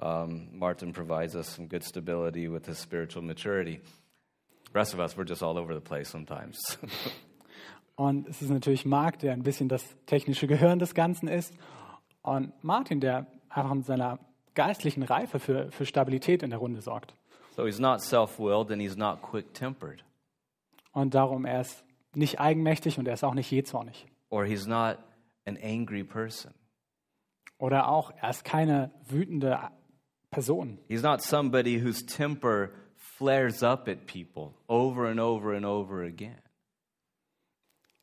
um, Martin provides us some good stability with his spiritual maturity. The rest of us, we're just all over the place sometimes. Und es ist natürlich Marc, der ein bisschen das technische Gehirn des Ganzen ist. Und Martin, der einfach mit seiner geistlichen Reife für, für Stabilität in der Runde sorgt. so he's not self willed and he's not quick tempered, Und darum, er ist nicht eigenmächtig und er ist auch nicht jähzornig. or he's not an angry person. Oder auch, er ist keine wütende Person. He's not somebody whose temper flares up at people over and over and over again.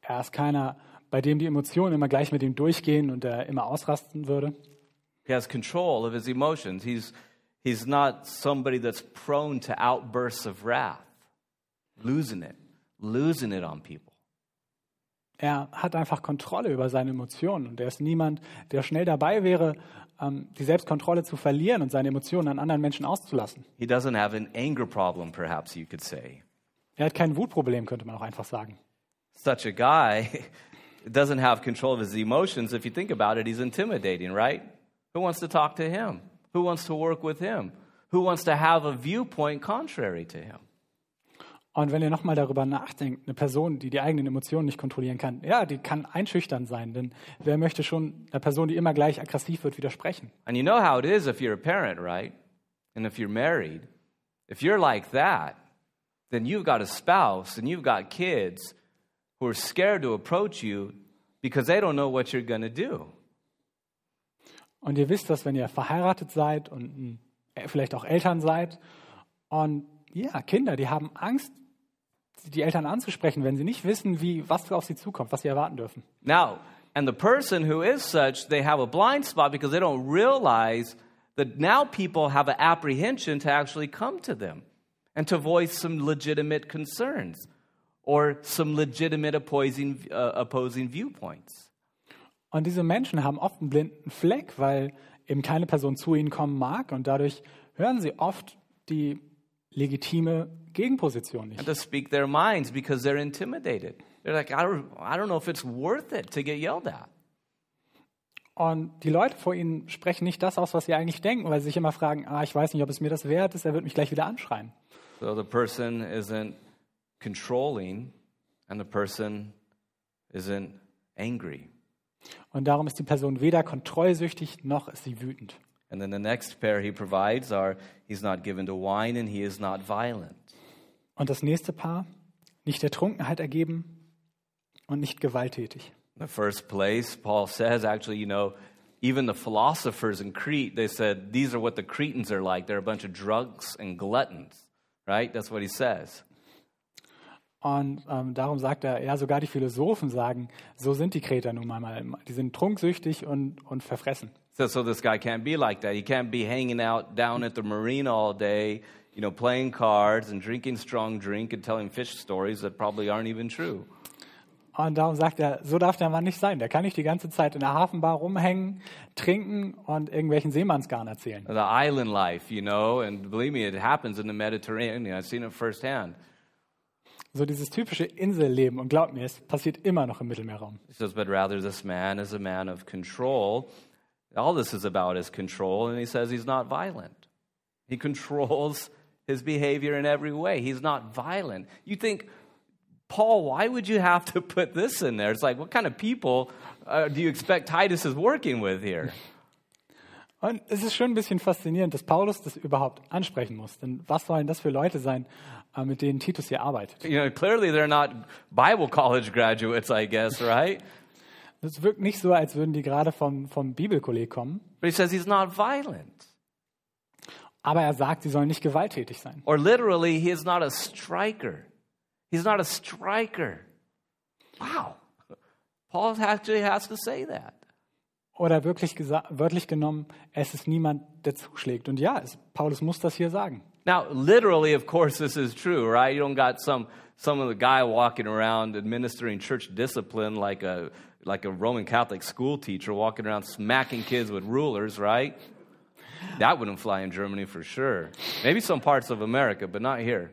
Er ist keiner, bei dem die Emotionen immer gleich mit ihm durchgehen und er immer ausrasten würde. He has control of his emotions. He's, he's not somebody that's prone to outbursts of wrath, losing it, losing it on people. Er hat einfach Kontrolle über seine Emotionen und er ist niemand, der schnell dabei wäre, ähm, die Selbstkontrolle zu verlieren und seine Emotionen an anderen Menschen auszulassen. He doesn't have an anger problem, perhaps you could say. Er hat kein Wutproblem, könnte man auch einfach sagen. Such a guy doesn't have control of his emotions. If you think about it, he's intimidating, right? Who wants to talk to him? Who wants to work with him? Who wants to have a viewpoint contrary to him? Und wenn ihr nochmal darüber nachdenkt, eine Person, die die eigenen Emotionen nicht kontrollieren kann, ja, die kann einschüchtern sein, denn wer möchte schon einer Person, die immer gleich aggressiv wird, widersprechen? And you know how it is if you're a parent, right? And if you're married. If you're like that, then you've got a spouse and you've got kids who are scared to approach you because they don't know what you're going to do. Und ihr wisst das, wenn ihr verheiratet seid und äh, vielleicht auch Eltern seid. Und ja, Kinder, die haben Angst, die Eltern anzusprechen, wenn sie nicht wissen, wie, was auf sie zukommt, was sie erwarten dürfen. Now, and the person who is such, they have a blind spot because they don't realize that now people have an apprehension to actually come to them and to voice some legitimate concerns or some legitimate opposing, uh, opposing viewpoints. Und diese Menschen haben oft einen blinden Fleck, weil eben keine Person zu ihnen kommen mag und dadurch hören sie oft die legitime Gegenposition nicht. and to speak their minds because they're intimidated. They're like, I don't, I don't know if it's worth it to get yelled at. Und die Leute vor ihnen sprechen nicht das aus, was sie eigentlich denken, weil sie sich immer fragen, ah, ich weiß nicht, ob es mir das wert ist, er wird mich gleich wieder anschreien. So the person isn't controlling and the person isn't angry. Und darum ist die Person weder kontrollsüchtig noch ist sie wütend. And then the next pair he provides are he's not given to wine and he is not violent. Und das nächste Paar, nicht der Trunkenheit ergeben und nicht gewalttätig. In the first place, Paul says, actually, you know, even the philosophers in Crete, they said, these are what the Cretans are like. They're a bunch of drunks and gluttons, right? That's what he says. Und ähm, darum sagt er, ja, sogar die Philosophen sagen, so sind die Kreter nun mal. Die sind trunksüchtig und, und verfressen. So, so this guy can't be like that. He can't be hanging out down at the marina all day, you know, playing cards and drinking strong drink and telling fish stories that probably aren't even true. Und darum sagt er, so darf der Mann nicht sein. Der kann nicht die ganze Zeit in der Hafenbar rumhängen, trinken und irgendwelchen Seemannsgarn erzählen. The island life, you know, and believe me, it happens in the Mediterranean. I've seen it firsthand. So dieses typische Inselleben. Und glaubt mir, es passiert immer noch im Mittelmeerraum. He says, but rather this man is a man of control. All this is about is control, and he says he's not violent. He controls his behavior in every way. He's not violent. You think Paul, why would you have to put this in there? It's like, what kind of people uh, do you expect Titus is working with here? Und es ist schon ein bisschen faszinierend, dass Paulus das überhaupt ansprechen muss. Denn was sollen das für Leute sein, äh, mit denen Titus hier arbeitet? You know, clearly they're not Bible college graduates, I guess, right? Es wirkt nicht so, als würden die gerade vom, vom Bibelkolleg kommen. But he says he's not violent. Aber er sagt, sie sollen nicht gewalttätig sein. Or literally, he is not a striker. He's not a striker. Wow. Paul actually has to say that. Oder wirklich wörtlich genommen, es ist niemand, der zuschlägt. Und ja, es, Paulus muss das hier sagen. Now, literally, of course, this is true, right? You don't got some some of the guy walking around administering church discipline like a like a Roman Catholic school teacher walking around smacking kids with rulers, right? That wouldn't fly in Germany for sure. Maybe some parts of America, but not here.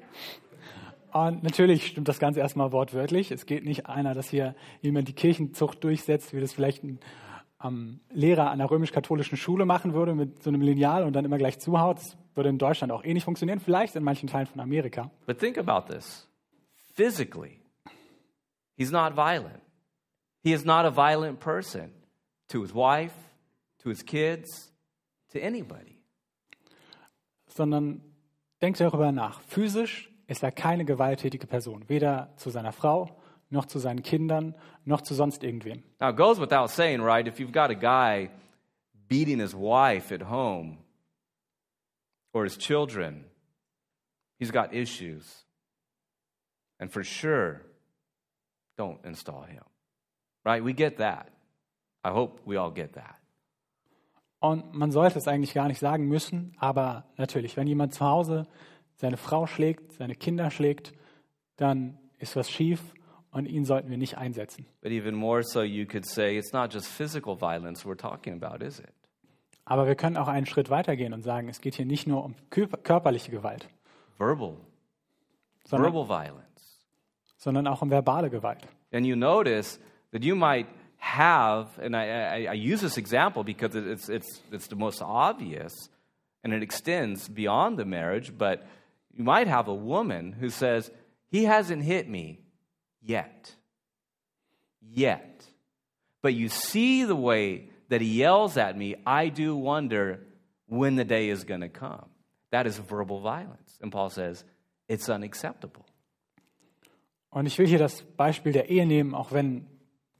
Und natürlich stimmt das Ganze erstmal wortwörtlich. Es geht nicht einer, dass hier jemand die Kirchenzucht durchsetzt, wie das vielleicht ein ähm, Lehrer an der römisch-katholischen Schule machen würde mit so einem Lineal und dann immer gleich zuhaut. Das würde in Deutschland auch eh nicht funktionieren, vielleicht in manchen Teilen von Amerika. But think about this. Physically, he's not violent. He is not a violent person to his wife, to his kids, to anybody. Sondern denkt darüber nach. Physisch ist er keine gewalttätige Person, weder zu seiner Frau, noch zu seinen Kindern, noch zu sonst irgendwem. Now, it goes without saying, right? If you've got a guy beating his wife at home or his children, he's got issues. And for sure, don't install him. Right? We get that. I hope we all get that. Und man sollte es eigentlich gar nicht sagen müssen, aber natürlich, wenn jemand zu Hause seine Frau schlägt, seine Kinder schlägt, dann ist was schief und ihn sollten wir nicht einsetzen. But even more so, you could say it's not just physical violence we're talking about, is it? Aber wir können auch einen Schritt weitergehen und sagen, es geht hier nicht nur um kö- körperliche Gewalt, Verbal, sondern, verbal violence. sondern auch um verbale Gewalt. And you notice that you might have, and I, I, I use this example because it's, it's, it's the most obvious and it extends beyond the marriage, but you might have a woman who says, He hasn't hit me yet. Yet. But you see the way that he yells at me, I do wonder when the day is going to come. That is verbal violence. And Paul says, it's unacceptable. Und ich will hier das Beispiel der Ehe nehmen, auch wenn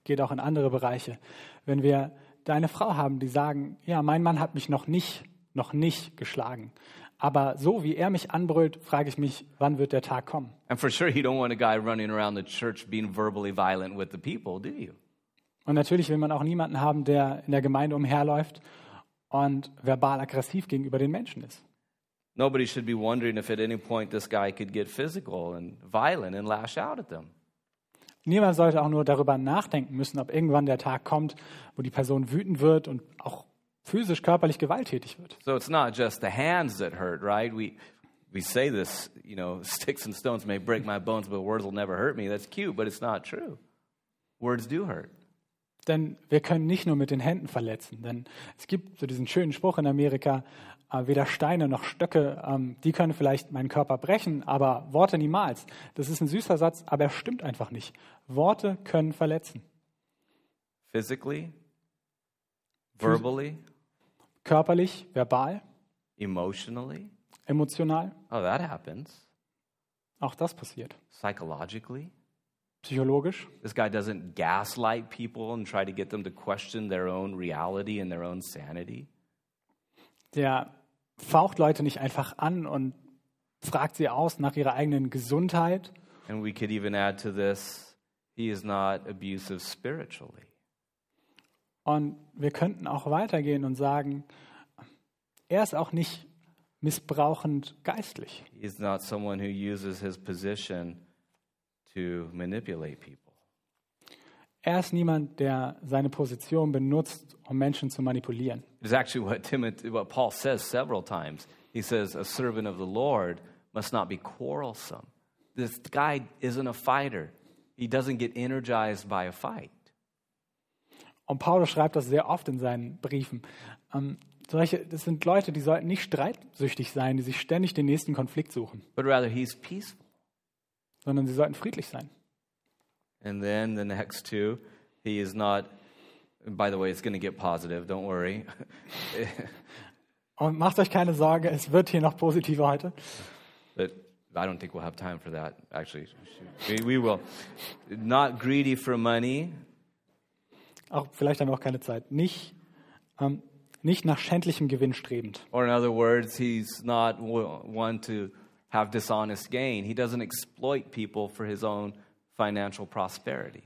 geht auch in andere Bereiche. Wenn wir deine Frau haben, die sagen, ja, mein Mann hat mich noch nicht, noch nicht geschlagen. Aber so wie er mich anbrüllt, frage ich mich, wann wird der Tag kommen? And for sure, you don't want a guy running around the church being verbally violent with the people, do you? Und natürlich will man auch niemanden haben, der in der Gemeinde umherläuft und verbal aggressiv gegenüber den Menschen ist. Nobody should be wondering if at any point this guy could get physical and violent and lash out at them. Niemand sollte auch nur darüber nachdenken müssen, ob irgendwann der Tag kommt, wo die Person wütend wird und auch physisch, körperlich gewalttätig wird. So it's not just the hands that hurt, right? We, we say this, you know, sticks and stones may break my bones, but words will never hurt me. That's cute, but it's not true. Words do hurt. Denn wir können nicht nur mit den Händen verletzen. Denn es gibt so diesen schönen Spruch in Amerika, äh, weder Steine noch Stöcke, ähm, die können vielleicht meinen Körper brechen, aber Worte niemals. Das ist ein süßer Satz, aber er stimmt einfach nicht. Worte können verletzen. Physically, verbally, Körperlich, verbal, emotionally. emotional. Oh, that happens. Auch das passiert. Psychologically. Psychologisch. This guy doesn't gaslight people and try to get them to question their own reality and their own sanity. Der faucht Leute nicht einfach an und fragt sie aus nach ihrer eigenen Gesundheit. And we could even add to this he is not abusive spiritually. Und wir könnten auch weitergehen und sagen, er ist auch nicht missbrauchend geistlich. He's not someone who uses his position to manipulate people. Er ist niemand, der seine Position benutzt, um Menschen zu manipulieren. It's actually what Timothy, what Paul says several times. He says, "A servant of the Lord must not be quarrelsome." This guy isn't a fighter. He doesn't get energized by a fight. Und Paulus schreibt das sehr oft in seinen Briefen. Ähm, solche, das sind Leute, die sollten nicht streitsüchtig sein, die sich ständig den nächsten Konflikt suchen, but rather he's peaceful. sondern sie sollten friedlich sein. And then the next two, he is not, by the way, it's going to get positive, don't worry. Und macht euch keine Sorge, es wird hier noch positiver heute. but I don't think we'll have time for that, actually. We, will. Not greedy for money, Auch vielleicht haben wir auch keine Zeit. Nicht, ähm, nicht nach schändlichem Gewinn strebend. or in other words, he's not one to have dishonest gain. He doesn't exploit people for his own financial prosperity.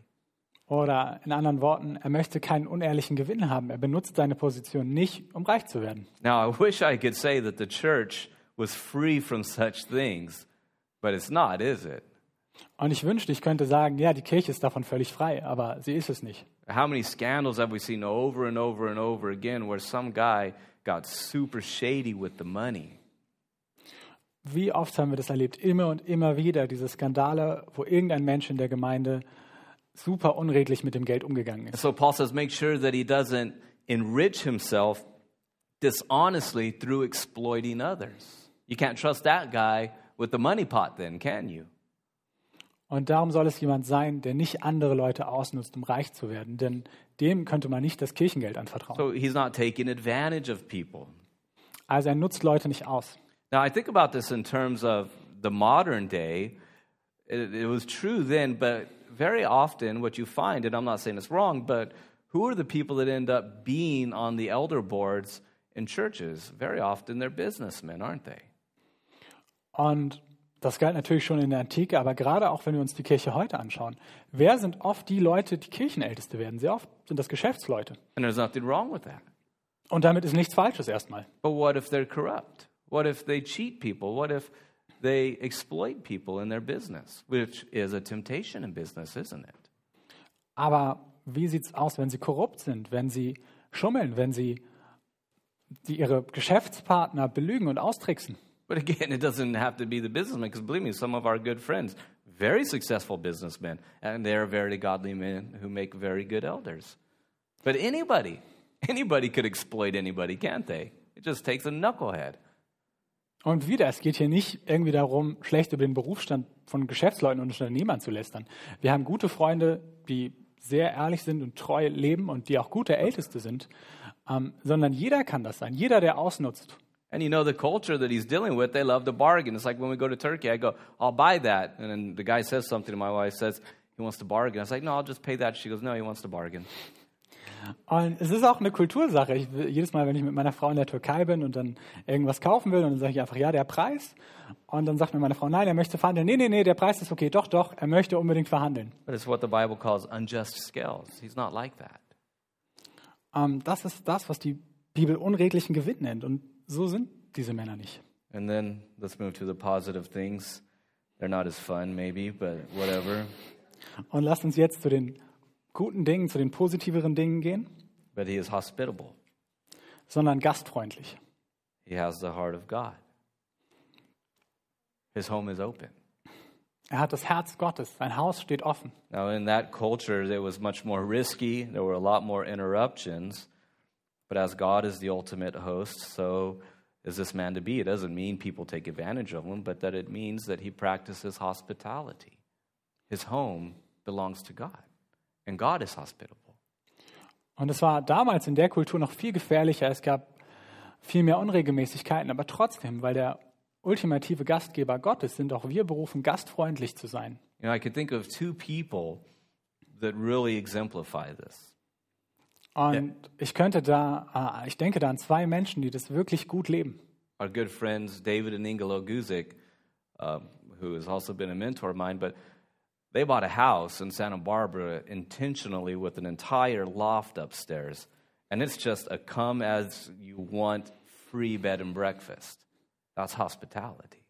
Oder in anderen Worten, er möchte keinen unehrlichen Gewinn haben. Er benutzt seine Position nicht, um reich zu werden. Now, I wish I could say that the church was free from such things, but it's not, is it? Und ich wünschte, ich könnte sagen, ja, die Kirche ist davon völlig frei, aber sie ist es nicht. How many scandals have we seen over and over and over again where some guy got super shady with the money? Wie oft haben wir das erlebt? Immer und immer wieder, diese Skandale, wo irgendein Mensch in der Gemeinde super unredlich mit dem Geld umgegangen ist. so Paul says, make sure that he doesn't enrich himself dishonestly through exploiting others. You can't trust that guy with the money pot, then, can you? Und darum soll es jemand sein, der nicht andere Leute ausnutzt, um reich zu werden. Denn dem könnte man nicht das Kirchengeld anvertrauen. So he's not taking advantage of people. Also er nutzt Leute nicht aus. Now, I think about this in terms of the modern day. It, it was true then, but very often what you find, and I'm not saying it's wrong, but who are the people that end up being on the elder boards in churches? Very often they're businessmen, aren't they? Und das galt natürlich schon in der Antike, aber gerade auch wenn wir uns die Kirche heute anschauen. Wer sind oft die Leute, die Kirchenälteste werden? Sehr oft sind das Geschäftsleute. And there's nothing wrong with that. Und damit ist nichts Falsches erstmal. But what if they're corrupt? What if they cheat people? What if they exploit people in their business, which is a temptation in business, isn't it? Aber wie sieht es aus, wenn sie korrupt sind, wenn sie schummeln, wenn sie die ihre Geschäftspartner belügen und austricksen? But again, it doesn't have to be the businessman, because believe me, some of our good friends, very successful businessmen, and they're very godly men who make very good elders. But anybody, anybody could exploit anybody, can't they? It just takes a knucklehead. Und wieder, es geht hier nicht irgendwie darum, schlecht über den Berufsstand von Geschäftsleuten und Unternehmern zu lästern. Wir haben gute Freunde, die sehr ehrlich sind und treu leben und die auch gute Älteste sind, ähm, sondern jeder kann das sein, jeder, der ausnutzt. And you know, the culture that he's dealing with, they love to bargain. It's like when we go to Turkey, I go, I'll buy that. And then the guy says something to my wife, says, he wants to bargain. I was like, no, I'll just pay that. She goes, no, he wants to bargain. Und es ist auch eine Kultursache. Ich, jedes Mal, wenn ich mit meiner Frau in der Türkei bin und dann irgendwas kaufen will, und dann sage ich einfach, ja, der Preis. Und dann sagt mir meine Frau, nein, er möchte verhandeln. Nee, nee, nee, der Preis ist okay. Doch, doch, er möchte unbedingt verhandeln. But it's what the Bible calls unjust scales. He's not like that. Ähm, das ist das, was die Bibel unredlichen Gewinn nennt. Und so sind diese Männer nicht. And then let's move to the positive things. They're not as fun, maybe, but whatever. Und lasst uns jetzt zu den guten Dingen, zu den positiveren Dingen gehen, But he is hospitable. sondern gastfreundlich. He has the heart of God. His home is open. Er hat das Herz Gottes. Sein Haus steht offen. Now, in that culture, it was much more risky. There were a lot more interruptions. But as God is the ultimate host, so is this man to be. It doesn't mean people take advantage of him, but that it means that he practices hospitality. His home belongs to God, and God is hospitable. Und es war damals in der Kultur noch viel gefährlicher. Es gab viel mehr Unregelmäßigkeiten. Aber trotzdem, weil der ultimative Gastgeber Gott ist, sind auch wir berufen, gastfreundlich zu sein. You know, I could think of two people that really exemplify this. Und ich könnte da, äh, ich denke da an zwei Menschen, die das wirklich gut leben. Our good friends David and Ingelo Guzik, uh, who has also been a mentor of mine, but they bought a house in Santa Barbara intentionally with an entire loft upstairs. And it's just a come as you want free bed and breakfast. That's hospitality.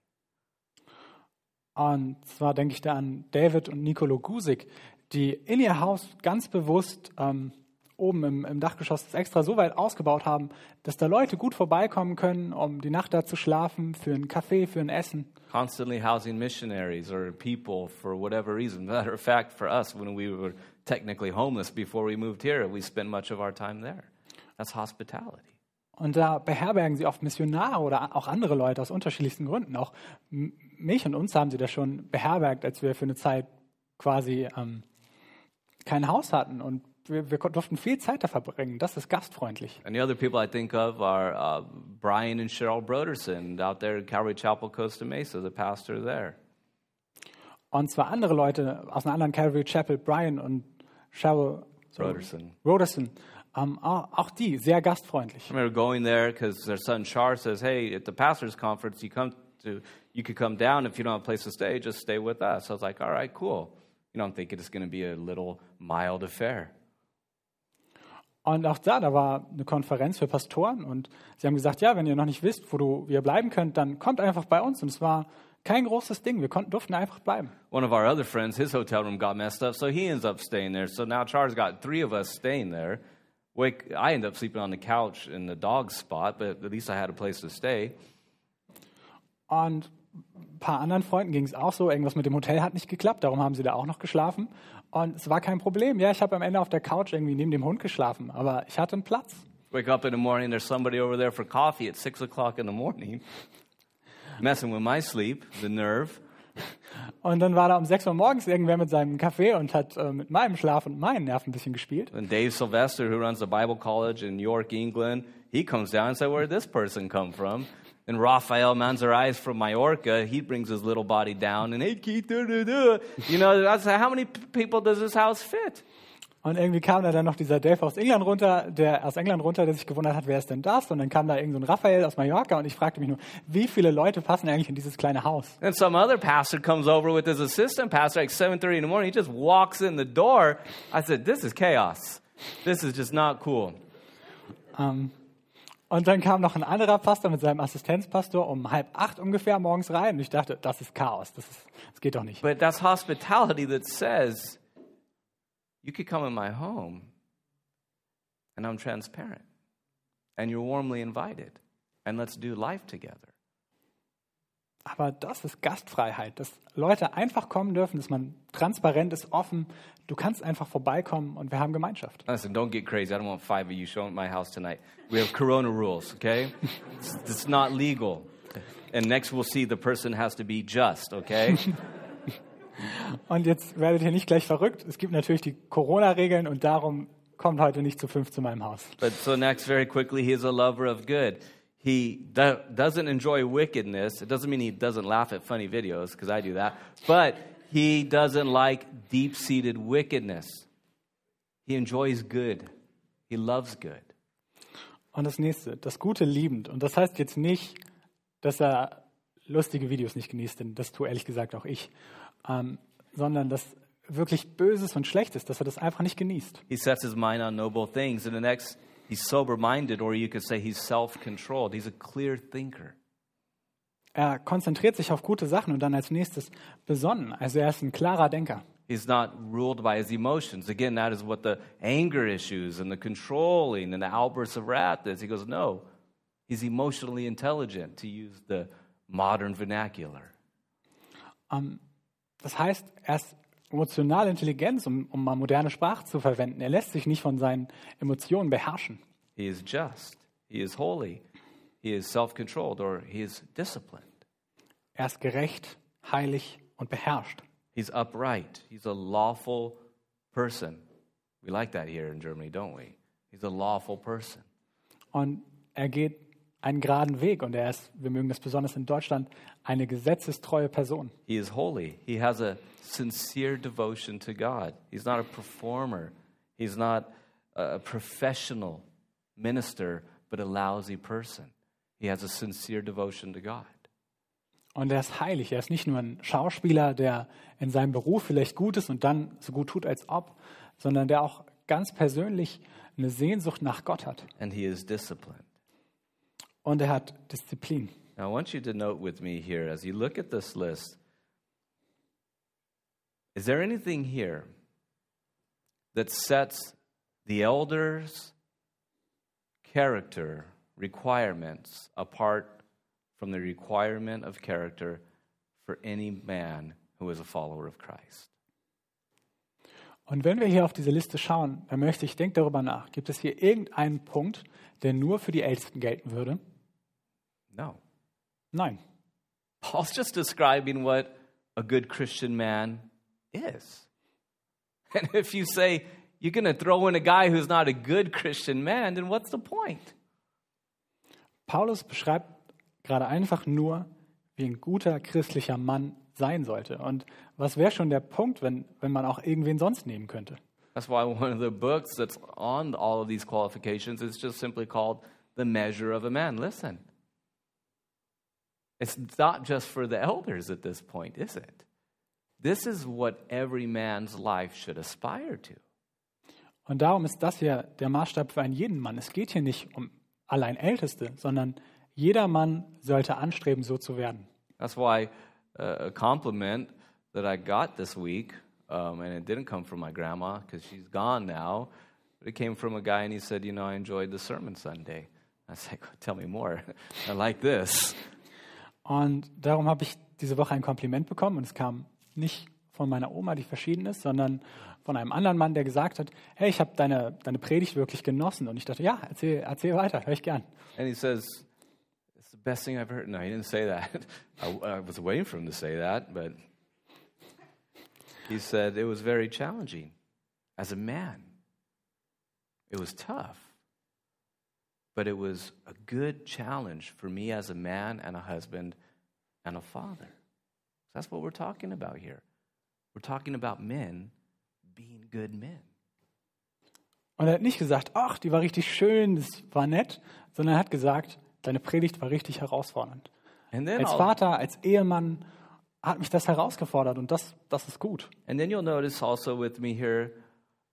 Und zwar denke ich da an David und Nicolo Gusik, die in ihr Haus ganz bewusst ähm, oben im, im Dachgeschoss das extra so weit ausgebaut haben, dass da Leute gut vorbeikommen können, um die Nacht da zu schlafen, für einen Kaffee, für ein Essen. Constantly housing missionaries or people for whatever reason. Matter of fact, for us, when we were technically homeless before we moved here, we spent much of our time there. That's hospitality. Und da beherbergen sie oft Missionare oder auch andere Leute aus unterschiedlichsten Gründen. Auch mich und uns haben sie da schon beherbergt, als wir für eine Zeit quasi ähm, kein Haus hatten und wir, wir durften viel Zeit da verbringen. Das ist gastfreundlich. And the other people I think of are uh, Brian and Cheryl Broderson out there at Calvary Chapel, Costa Mesa, the pastor there. Und zwar andere Leute aus einer anderen Calvary Chapel, Brian und Cheryl Broderson. Roderson, ähm, auch auch die sehr gastfreundlich. I remember going there because their son Char says, "Hey, at the pastors' conference, you come to, you could come down if you don't have a place to stay, just stay with us." I was like, "All right, cool." You know, I'm thinking it's going to be a little mild affair. Und auch da, da war eine Konferenz für Pastoren und sie haben gesagt, ja, wenn ihr noch nicht wisst, wo du, ihr bleiben könnt, dann kommt einfach bei uns. Und es war kein großes Ding. Wir konnten, durften einfach bleiben. One of our other friends, his hotel room got messed up, so he ends up staying there. So now Char's got three of us staying there. Wake, I end up sleeping on the couch in the dog spot, but at least I had a place to stay. Und ein paar anderen Freunden ging es auch so. Irgendwas mit dem Hotel hat nicht geklappt, darum haben sie da auch noch geschlafen. Und es war kein Problem. Ja, ich habe am Ende auf der Couch irgendwie neben dem Hund geschlafen, aber ich hatte einen Platz. Wake up in the morning, there's somebody over there for coffee at six o'clock in the morning, messing with my sleep, the nerve. Und dann war da um 6 Uhr morgens irgendwer mit seinem Kaffee und hat äh, mit meinem Schlaf und meinen Nerven ein bisschen gespielt. And Dave Sylvester, who runs the Bible College in York, England, he comes down and says, Where did this person come from? And Rafael Manzarais from Mallorca, he brings his little body down and, hey, Keith, da, da, da. You know, said, how many people does this house fit? Und irgendwie kam da dann noch dieser Dave aus England runter, der aus England runter, der sich gewundert hat, wer ist denn das? Und dann kam da irgend so ein Raphael aus Mallorca und ich fragte mich nur, wie viele Leute passen eigentlich in dieses kleine Haus? And some other pastor comes over with his assistant pastor like 7.30 in the morning. He just walks in the door. I said, this is chaos. This is just not cool. Ähm, und dann kam noch ein anderer Pastor mit seinem Assistenzpastor um halb acht ungefähr morgens rein und ich dachte, das ist Chaos, das, ist, das geht doch nicht. But that's hospitality that says, you could come in my home and I'm transparent and you're warmly invited and let's do life together. Aber das ist Gastfreiheit, dass Leute einfach kommen dürfen, dass man transparent ist, offen. Du kannst einfach vorbeikommen und wir haben Gemeinschaft. Listen, don't get crazy. I don't want five of you showing at my house tonight. We have Corona rules, okay? It's, it's not legal. And next we'll see the person has to be just, okay? Und jetzt werdet ihr nicht gleich verrückt. Es gibt natürlich die Corona-Regeln und darum kommt heute nicht zu fünf zu meinem Haus. But so next, very quickly, he is a lover of good. He do- doesn't enjoy wickedness. It doesn't mean he doesn't laugh at funny videos, because I do that. But he doesn't like deep seated wickedness. He enjoys good. He loves good. Und das nächste, das Gute liebend. Und das heißt jetzt nicht, dass er lustige Videos nicht genießt, denn das tue ehrlich gesagt auch ich, ähm, sondern dass wirklich Böses und Schlechtes, dass er das einfach nicht genießt. He sets his mind on noble things. And the next, he's sober minded, or you could say he's self controlled. He's a clear thinker. Er konzentriert sich auf gute Sachen und dann als nächstes besonnen. Also er ist ein klarer Denker. He's not ruled by his emotions. Again, that is what the anger issues and the controlling and the outbursts of wrath is. He goes, no, he's emotionally intelligent, to use the modern vernacular. Ähm, das heißt, er ist emotional Intelligenz, um, um mal moderne Sprache zu verwenden. Er lässt sich nicht von seinen Emotionen beherrschen. He is just, he is holy, he is self controlled, or he is disciplined. Er ist gerecht, heilig und beherrscht. He's upright, he's a lawful person. We like that here in Germany, don't we? He's a lawful person. Und er geht einen geraden Weg und er ist, wir mögen das besonders in Deutschland, eine gesetzestreue Person. He is holy. He has a sincere devotion to God. He's not a performer. He's not a professional minister, but a lousy person. He has a sincere devotion to God. Und er ist heilig. Er ist nicht nur ein Schauspieler, der in seinem Beruf vielleicht gut ist und dann so gut tut, als ob, sondern der auch ganz persönlich eine Sehnsucht nach Gott hat. And he is disciplined. Und er hat Disziplin. Now, I want you to note with me here as you look at this list is there anything here that sets the elders' character requirements apart from the requirement of character for any man who is a follower of Christ? Und wenn wir hier auf diese Liste schauen, dann möchte ich, denk darüber nach. Gibt es hier irgendeinen Punkt, der nur für die Ältesten gelten würde? No. Nein. Paul's just describing what a good Christian man is. And if you say you're going to throw in a guy who's not a good Christian man, then what's the point? Paulus beschreibt gerade einfach nur, wie ein guter christlicher Mann sein sollte. Und was wäre schon der Punkt, wenn, wenn man auch irgendwen sonst nehmen könnte? That's why one of the books that's on all of these qualifications is just simply called The Measure of a Man. Listen, it's not just for the elders at this point, is it? This is what every man's life should aspire to. Und darum ist das hier der Maßstab für einen jeden Mann. Es geht hier nicht um allein Älteste, sondern jeder Mann sollte anstreben, so zu werden. That's why uh, a compliment that I got this week, um, and it didn't come from my grandma because she's gone now, but it came from a guy and he said, You know, I enjoyed the sermon Sunday. I was like, Tell me more. I like this. Und darum habe ich diese Woche ein Kompliment bekommen und es kam nicht von meiner Oma, die verschieden ist, sondern von einem anderen Mann, der gesagt hat, hey, ich habe deine, deine Predigt wirklich genossen. Und ich dachte, ja, erzähl, erzähl weiter, höre ich gern. And he says, the best thing I've heard. No, he didn't say that. I, I was waiting for him to say that, but he said it was very challenging as a man. It was tough, but it was a good challenge for me as a man and a husband and a father. That's what we're talking about here. We're talking about men being good men. Und er hat nicht gesagt, ach, die war richtig schön, das war nett, sondern er hat gesagt, deine Predigt war richtig herausfordernd. Als Vater, als Ehemann hat mich das herausgefordert und das, das ist gut. and then you'll notice also with me here,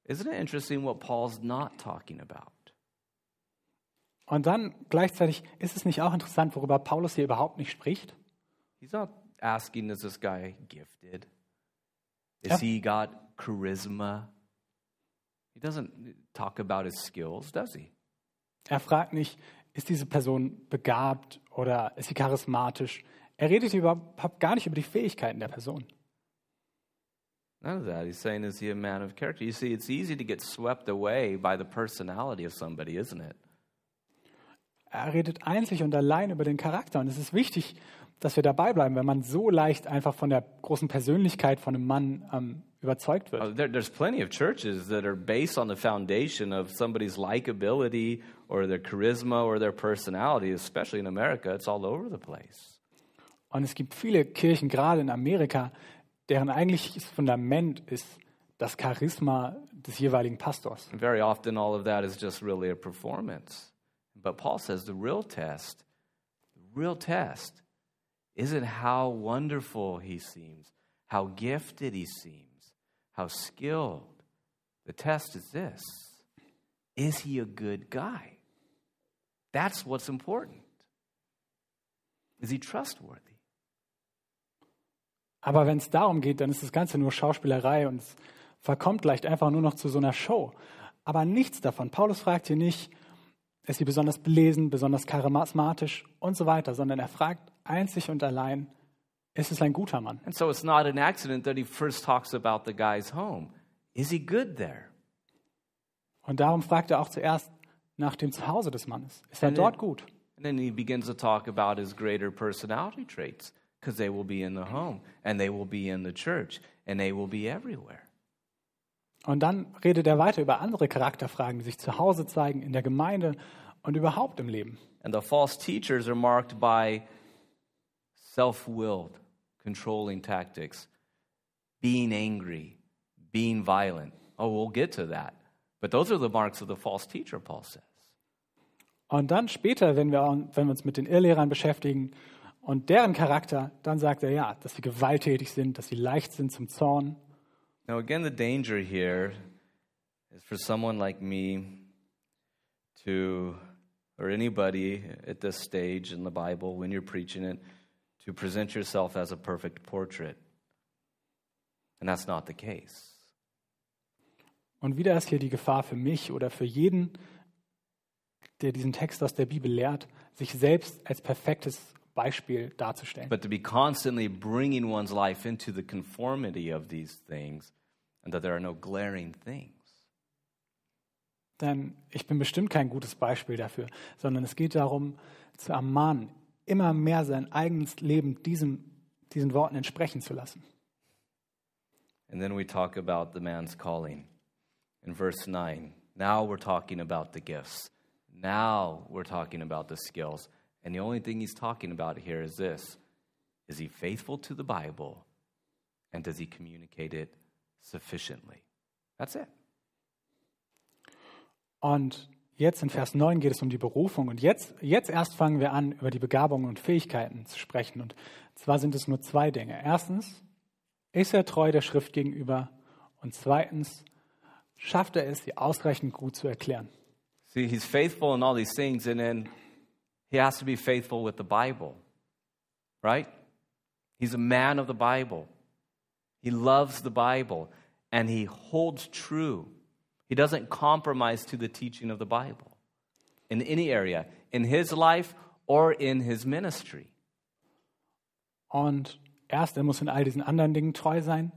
isn't it interesting what Paul's not talking about? Und dann gleichzeitig ist es nicht auch interessant, worüber Paulus hier überhaupt nicht spricht? He's not asking, is this guy gifted? Is Yeah. he got charisma? He doesn't talk about his skills, does he? Er fragt nicht, ist diese Person begabt oder ist sie charismatisch? Er redet überhaupt gar nicht über die Fähigkeiten der Person. None of that. He's saying, is he a man of character? You see, it's easy to get swept away by the personality of somebody, isn't it? Er redet einzig und allein über den Charakter. Und es ist wichtig, dass wir dabei bleiben, wenn man so leicht einfach von der großen Persönlichkeit von einem Mann ähm, überzeugt wird. Uh, there, there's plenty of churches that are based on the foundation of somebody's likability or their charisma or their personality, especially in America. It's all over the place. Und es gibt viele Kirchen, gerade in Amerika, deren eigentliches Fundament ist das Charisma des jeweiligen Pastors. And very often, all of that is just really a performance. But Paul says the real test, the real test, isn't how wonderful he seems, how gifted he seems, how skilled. The test is this is he a good guy? That's what's important. Is he trustworthy? Aber wenn es darum geht, dann ist das Ganze nur Schauspielerei und es verkommt vielleicht einfach nur noch zu so einer Show. Aber nichts davon. Paulus fragt hier nicht, ist sie besonders belesen, besonders charismatisch und so weiter, sondern er fragt einzig und allein, ist es ein guter Mann? And so it's not an accident that he first talks about the guy's home. Is he good there? Und darum fragt er auch zuerst nach dem Zuhause des Mannes. Ist er And dort it- gut? And then he begins to talk about his greater personality traits because they will be in the home and they will be in the church and they will be everywhere. Und dann redet er weiter über andere Charakterfragen, die sich zu Hause zeigen, in der Gemeinde und überhaupt im Leben. And the false teachers are marked by self willed, controlling tactics, being angry, being violent. Oh, we'll get to that. But those are the marks of the false teacher, Paul says. Und dann später, wenn wir, wenn wir uns mit den Irrlehrern beschäftigen und deren Charakter, dann sagt er ja, dass sie gewalttätig sind, dass sie leicht sind zum Zorn. Now, again, the danger here is for someone like me to, or anybody at this stage in the Bible when you're preaching it, to present yourself as a perfect portrait. And that's not the case. Und wieder ist hier die Gefahr für mich oder für jeden, der diesen Text aus der Bibel lehrt, sich selbst als perfektes Beispiel darzustellen. But to be constantly bringing one's life into the conformity of these things and that there are no glaring things. Denn ich bin bestimmt kein gutes Beispiel dafür, sondern es geht darum, zu ermahnen, immer mehr sein eigenes Leben diesem, diesen Worten entsprechen zu lassen. And then we talk about the man's calling. In verse 9, now we're talking about the gifts. Now we're talking about the skills. And the only thing he's talking about here is this Is he faithful to the Bible? And does he communicate it sufficiently? That's it. Und jetzt in Vers 9 geht es um die Berufung. Und jetzt, jetzt erst fangen wir an, über die Begabungen und Fähigkeiten zu sprechen. Und zwar sind es nur zwei Dinge. Erstens, ist er treu der Schrift gegenüber? Und zweitens, schafft er es, sie ausreichend gut zu erklären? See, he's faithful in all these things, and then he has to be faithful with the Bible, right? He's a man of the Bible. He loves the Bible, and he holds true. He doesn't compromise to the teaching of the Bible in any area, in his life or in his ministry. Und erst, er muss in all diesen anderen Dingen treu sein,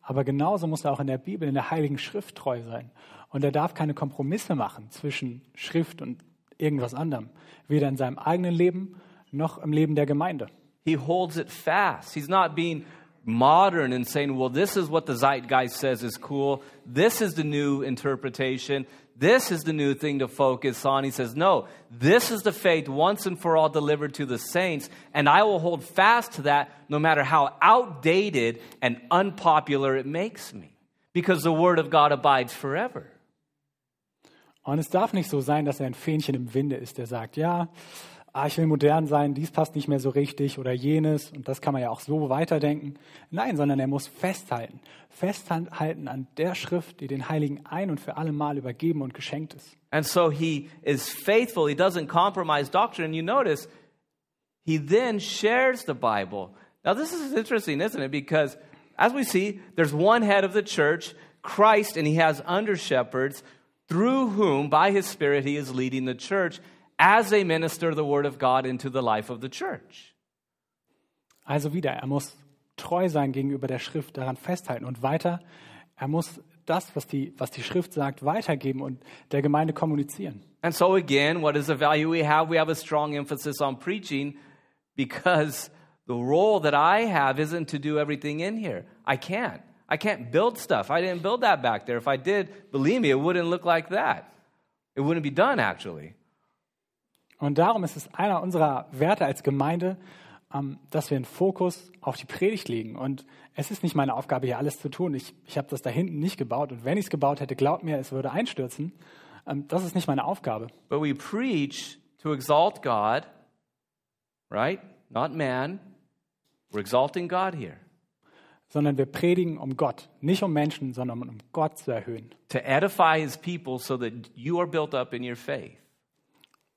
aber genauso muss er auch in der Bibel, in der Heiligen Schrift treu sein. Und er darf keine Kompromisse machen zwischen Schrift und irgendwas anderem, weder in seinem eigenen Leben noch im Leben der Gemeinde. He holds it fast. He's not being modern and saying, well, this is what the zeitgeist says is cool. This is the new interpretation. This is the new thing to focus on. He says, no, this is the faith once and for all delivered to the saints, and I will hold fast to that no matter how outdated and unpopular it makes me, because the word of God abides forever. Und es darf nicht so sein, dass er ein Fähnchen im Winde ist, der sagt, ja, ah, ich will modern sein, dies passt nicht mehr so richtig oder jenes und das kann man ja auch so weiterdenken. Nein, sondern er muss festhalten, festhalten an der Schrift, die den Heiligen ein und für alle Mal übergeben und geschenkt ist. And so he is faithful. He doesn't compromise doctrine. You notice he then shares the Bible. Now, this is interesting, isn't it? Because as we see, there's one head of the church, Christ, and he has under shepherds through whom, by his Spirit, he is leading the church as they minister the word of God into the life of the church. Also wieder, er muss treu sein gegenüber der Schrift, daran festhalten und weiter, er muss das, was die, was die Schrift sagt, weitergeben und der Gemeinde kommunizieren. And so, again, what is the value we have? We have a strong emphasis on preaching because the role that I have isn't to do everything in here. I can't. I can't build stuff. I didn't build that back there. If I did, believe me, it wouldn't look like that. It wouldn't be done, actually. Und darum ist es einer unserer Werte als Gemeinde, ähm, dass wir einen Fokus auf die Predigt legen. Und es ist nicht meine Aufgabe, hier alles zu tun. Ich, ich habe das da hinten nicht gebaut. Und wenn ich es gebaut hätte, glaubt mir, es würde einstürzen. Ähm, das ist nicht meine Aufgabe. But we preach to exalt God, right? Not man. We're exalting God here. Sondern wir predigen um Gott. Nicht um Menschen, sondern um Gott zu erhöhen. To edify his people so that you are built up in your faith.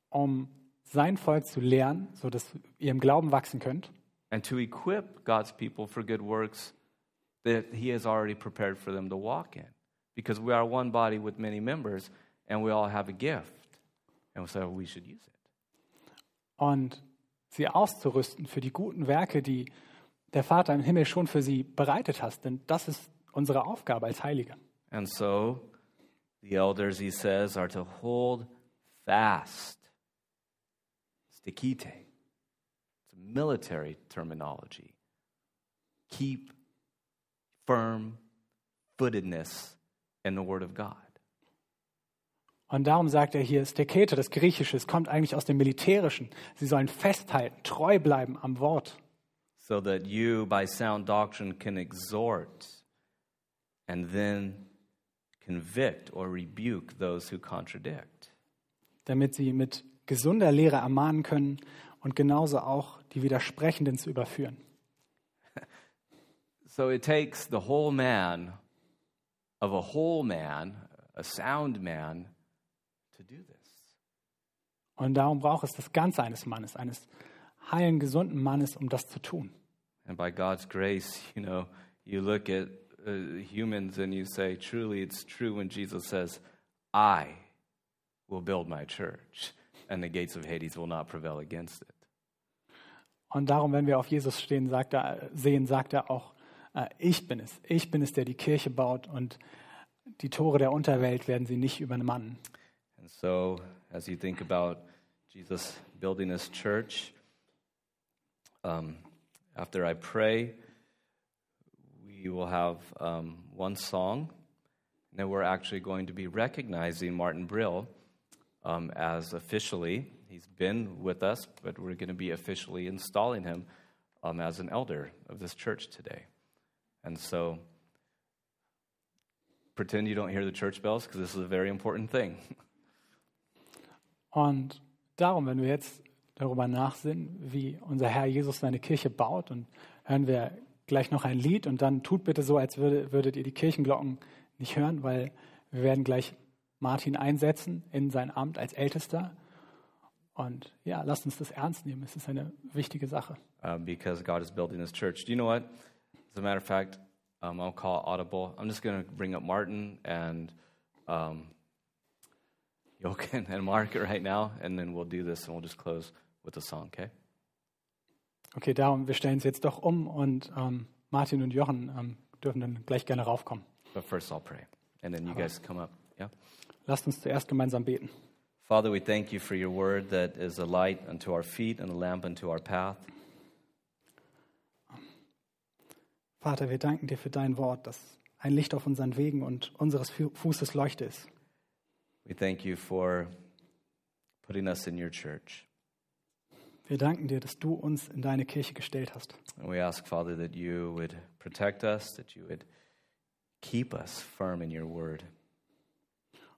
Um sein Volk zu lehren, sodass ihr im Glauben wachsen könnt. and to equip God's people for good works that He has already prepared for them to walk in. Because we are one body with many members, and we all have a gift, and so we should use it. Und sie auszurüsten für die guten Werke, die der Vater im Himmel schon für sie bereitet hat. Denn das ist unsere Aufgabe als Heilige. And so the elders, he says, are to hold fast. Stikite. It's a military terminology. Keep firm footedness in the Word of God. Und darum sagt er hier, Stekete, das Griechische, es kommt eigentlich aus dem Militärischen. Sie sollen festhalten, treu bleiben am Wort, so that you, by sound doctrine, can exhort and then convict or rebuke those who contradict. damit sie mit gesunder Lehre ermahnen können und genauso auch die Widersprechenden zu überführen. So it takes the whole man of a whole man, a sound man, to do this. Und darum braucht es das Ganze eines Mannes, eines heilen, gesunden Mannes, um das zu tun. And by God's grace, you know, you look at uh, humans and you say, truly, it's true when Jesus says, I will build my church, and the gates of Hades will not prevail against it. Und darum, wenn wir auf Jesus stehen, sagt er, sehen, sagt er auch, äh, ich bin es. Ich bin es, der die Kirche baut und die Tore der Unterwelt werden sie nicht übermannen. And so, as you think about Jesus building his church, um, after I pray, we will have um, one song, and then we're actually going to be recognizing Martin Brill um, as officially, he's been with us, but we're going to be officially installing him um, as an elder of this church today. And so, pretend you don't hear the church bells because this is a very important thing. Und darum, wenn wir jetzt darüber nachsinnen, wie unser Herr Jesus seine Kirche baut, und hören wir gleich noch ein Lied und dann tut bitte so, als würde, würdet ihr die Kirchenglocken nicht hören, weil wir werden gleich Martin einsetzen in sein Amt als Ältester. Und ja, lasst uns das ernst nehmen. Es ist eine wichtige Sache. uh, because God is building his church. Do you know what? As a matter of fact, um, I'll call audible. I'm just going to bring up Martin and um, Jochen and Mark right now, and then we'll do this and we'll just close with a song, okay? Okay, darum, wir stellen es jetzt doch um und ähm, Martin und Jochen ähm, dürfen dann gleich gerne raufkommen. But first, I'll pray, and then you guys come up, yeah? Lasst uns zuerst gemeinsam beten. Father, we thank you for your word that is a light unto our feet and a lamp unto our path. Vater, wir danken dir für dein Wort, das ein Licht auf unseren Wegen und unseres Fu- Fußes Leuchte ist. We thank you for putting us in your church. Wir danken dir, dass du uns in deine Kirche gestellt hast. And we ask, Father, that you would protect us, that you would keep us firm in your word.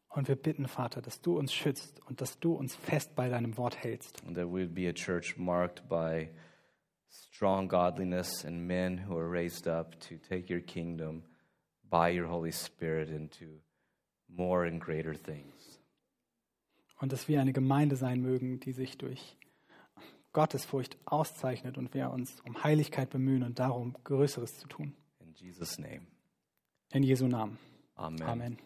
Und wir bitten, Vater, dass du uns schützt und dass du uns fest bei deinem Wort hältst. and that we would be a church marked by strong godliness and men who are raised up to take your kingdom by your Holy Spirit into more and greater things. Und dass wir eine Gemeinde sein mögen, die sich durch Gottesfurcht auszeichnet und wir uns um Heiligkeit bemühen und darum, Größeres zu tun. In Jesus' name, In Jesu Namen. amen. Amen.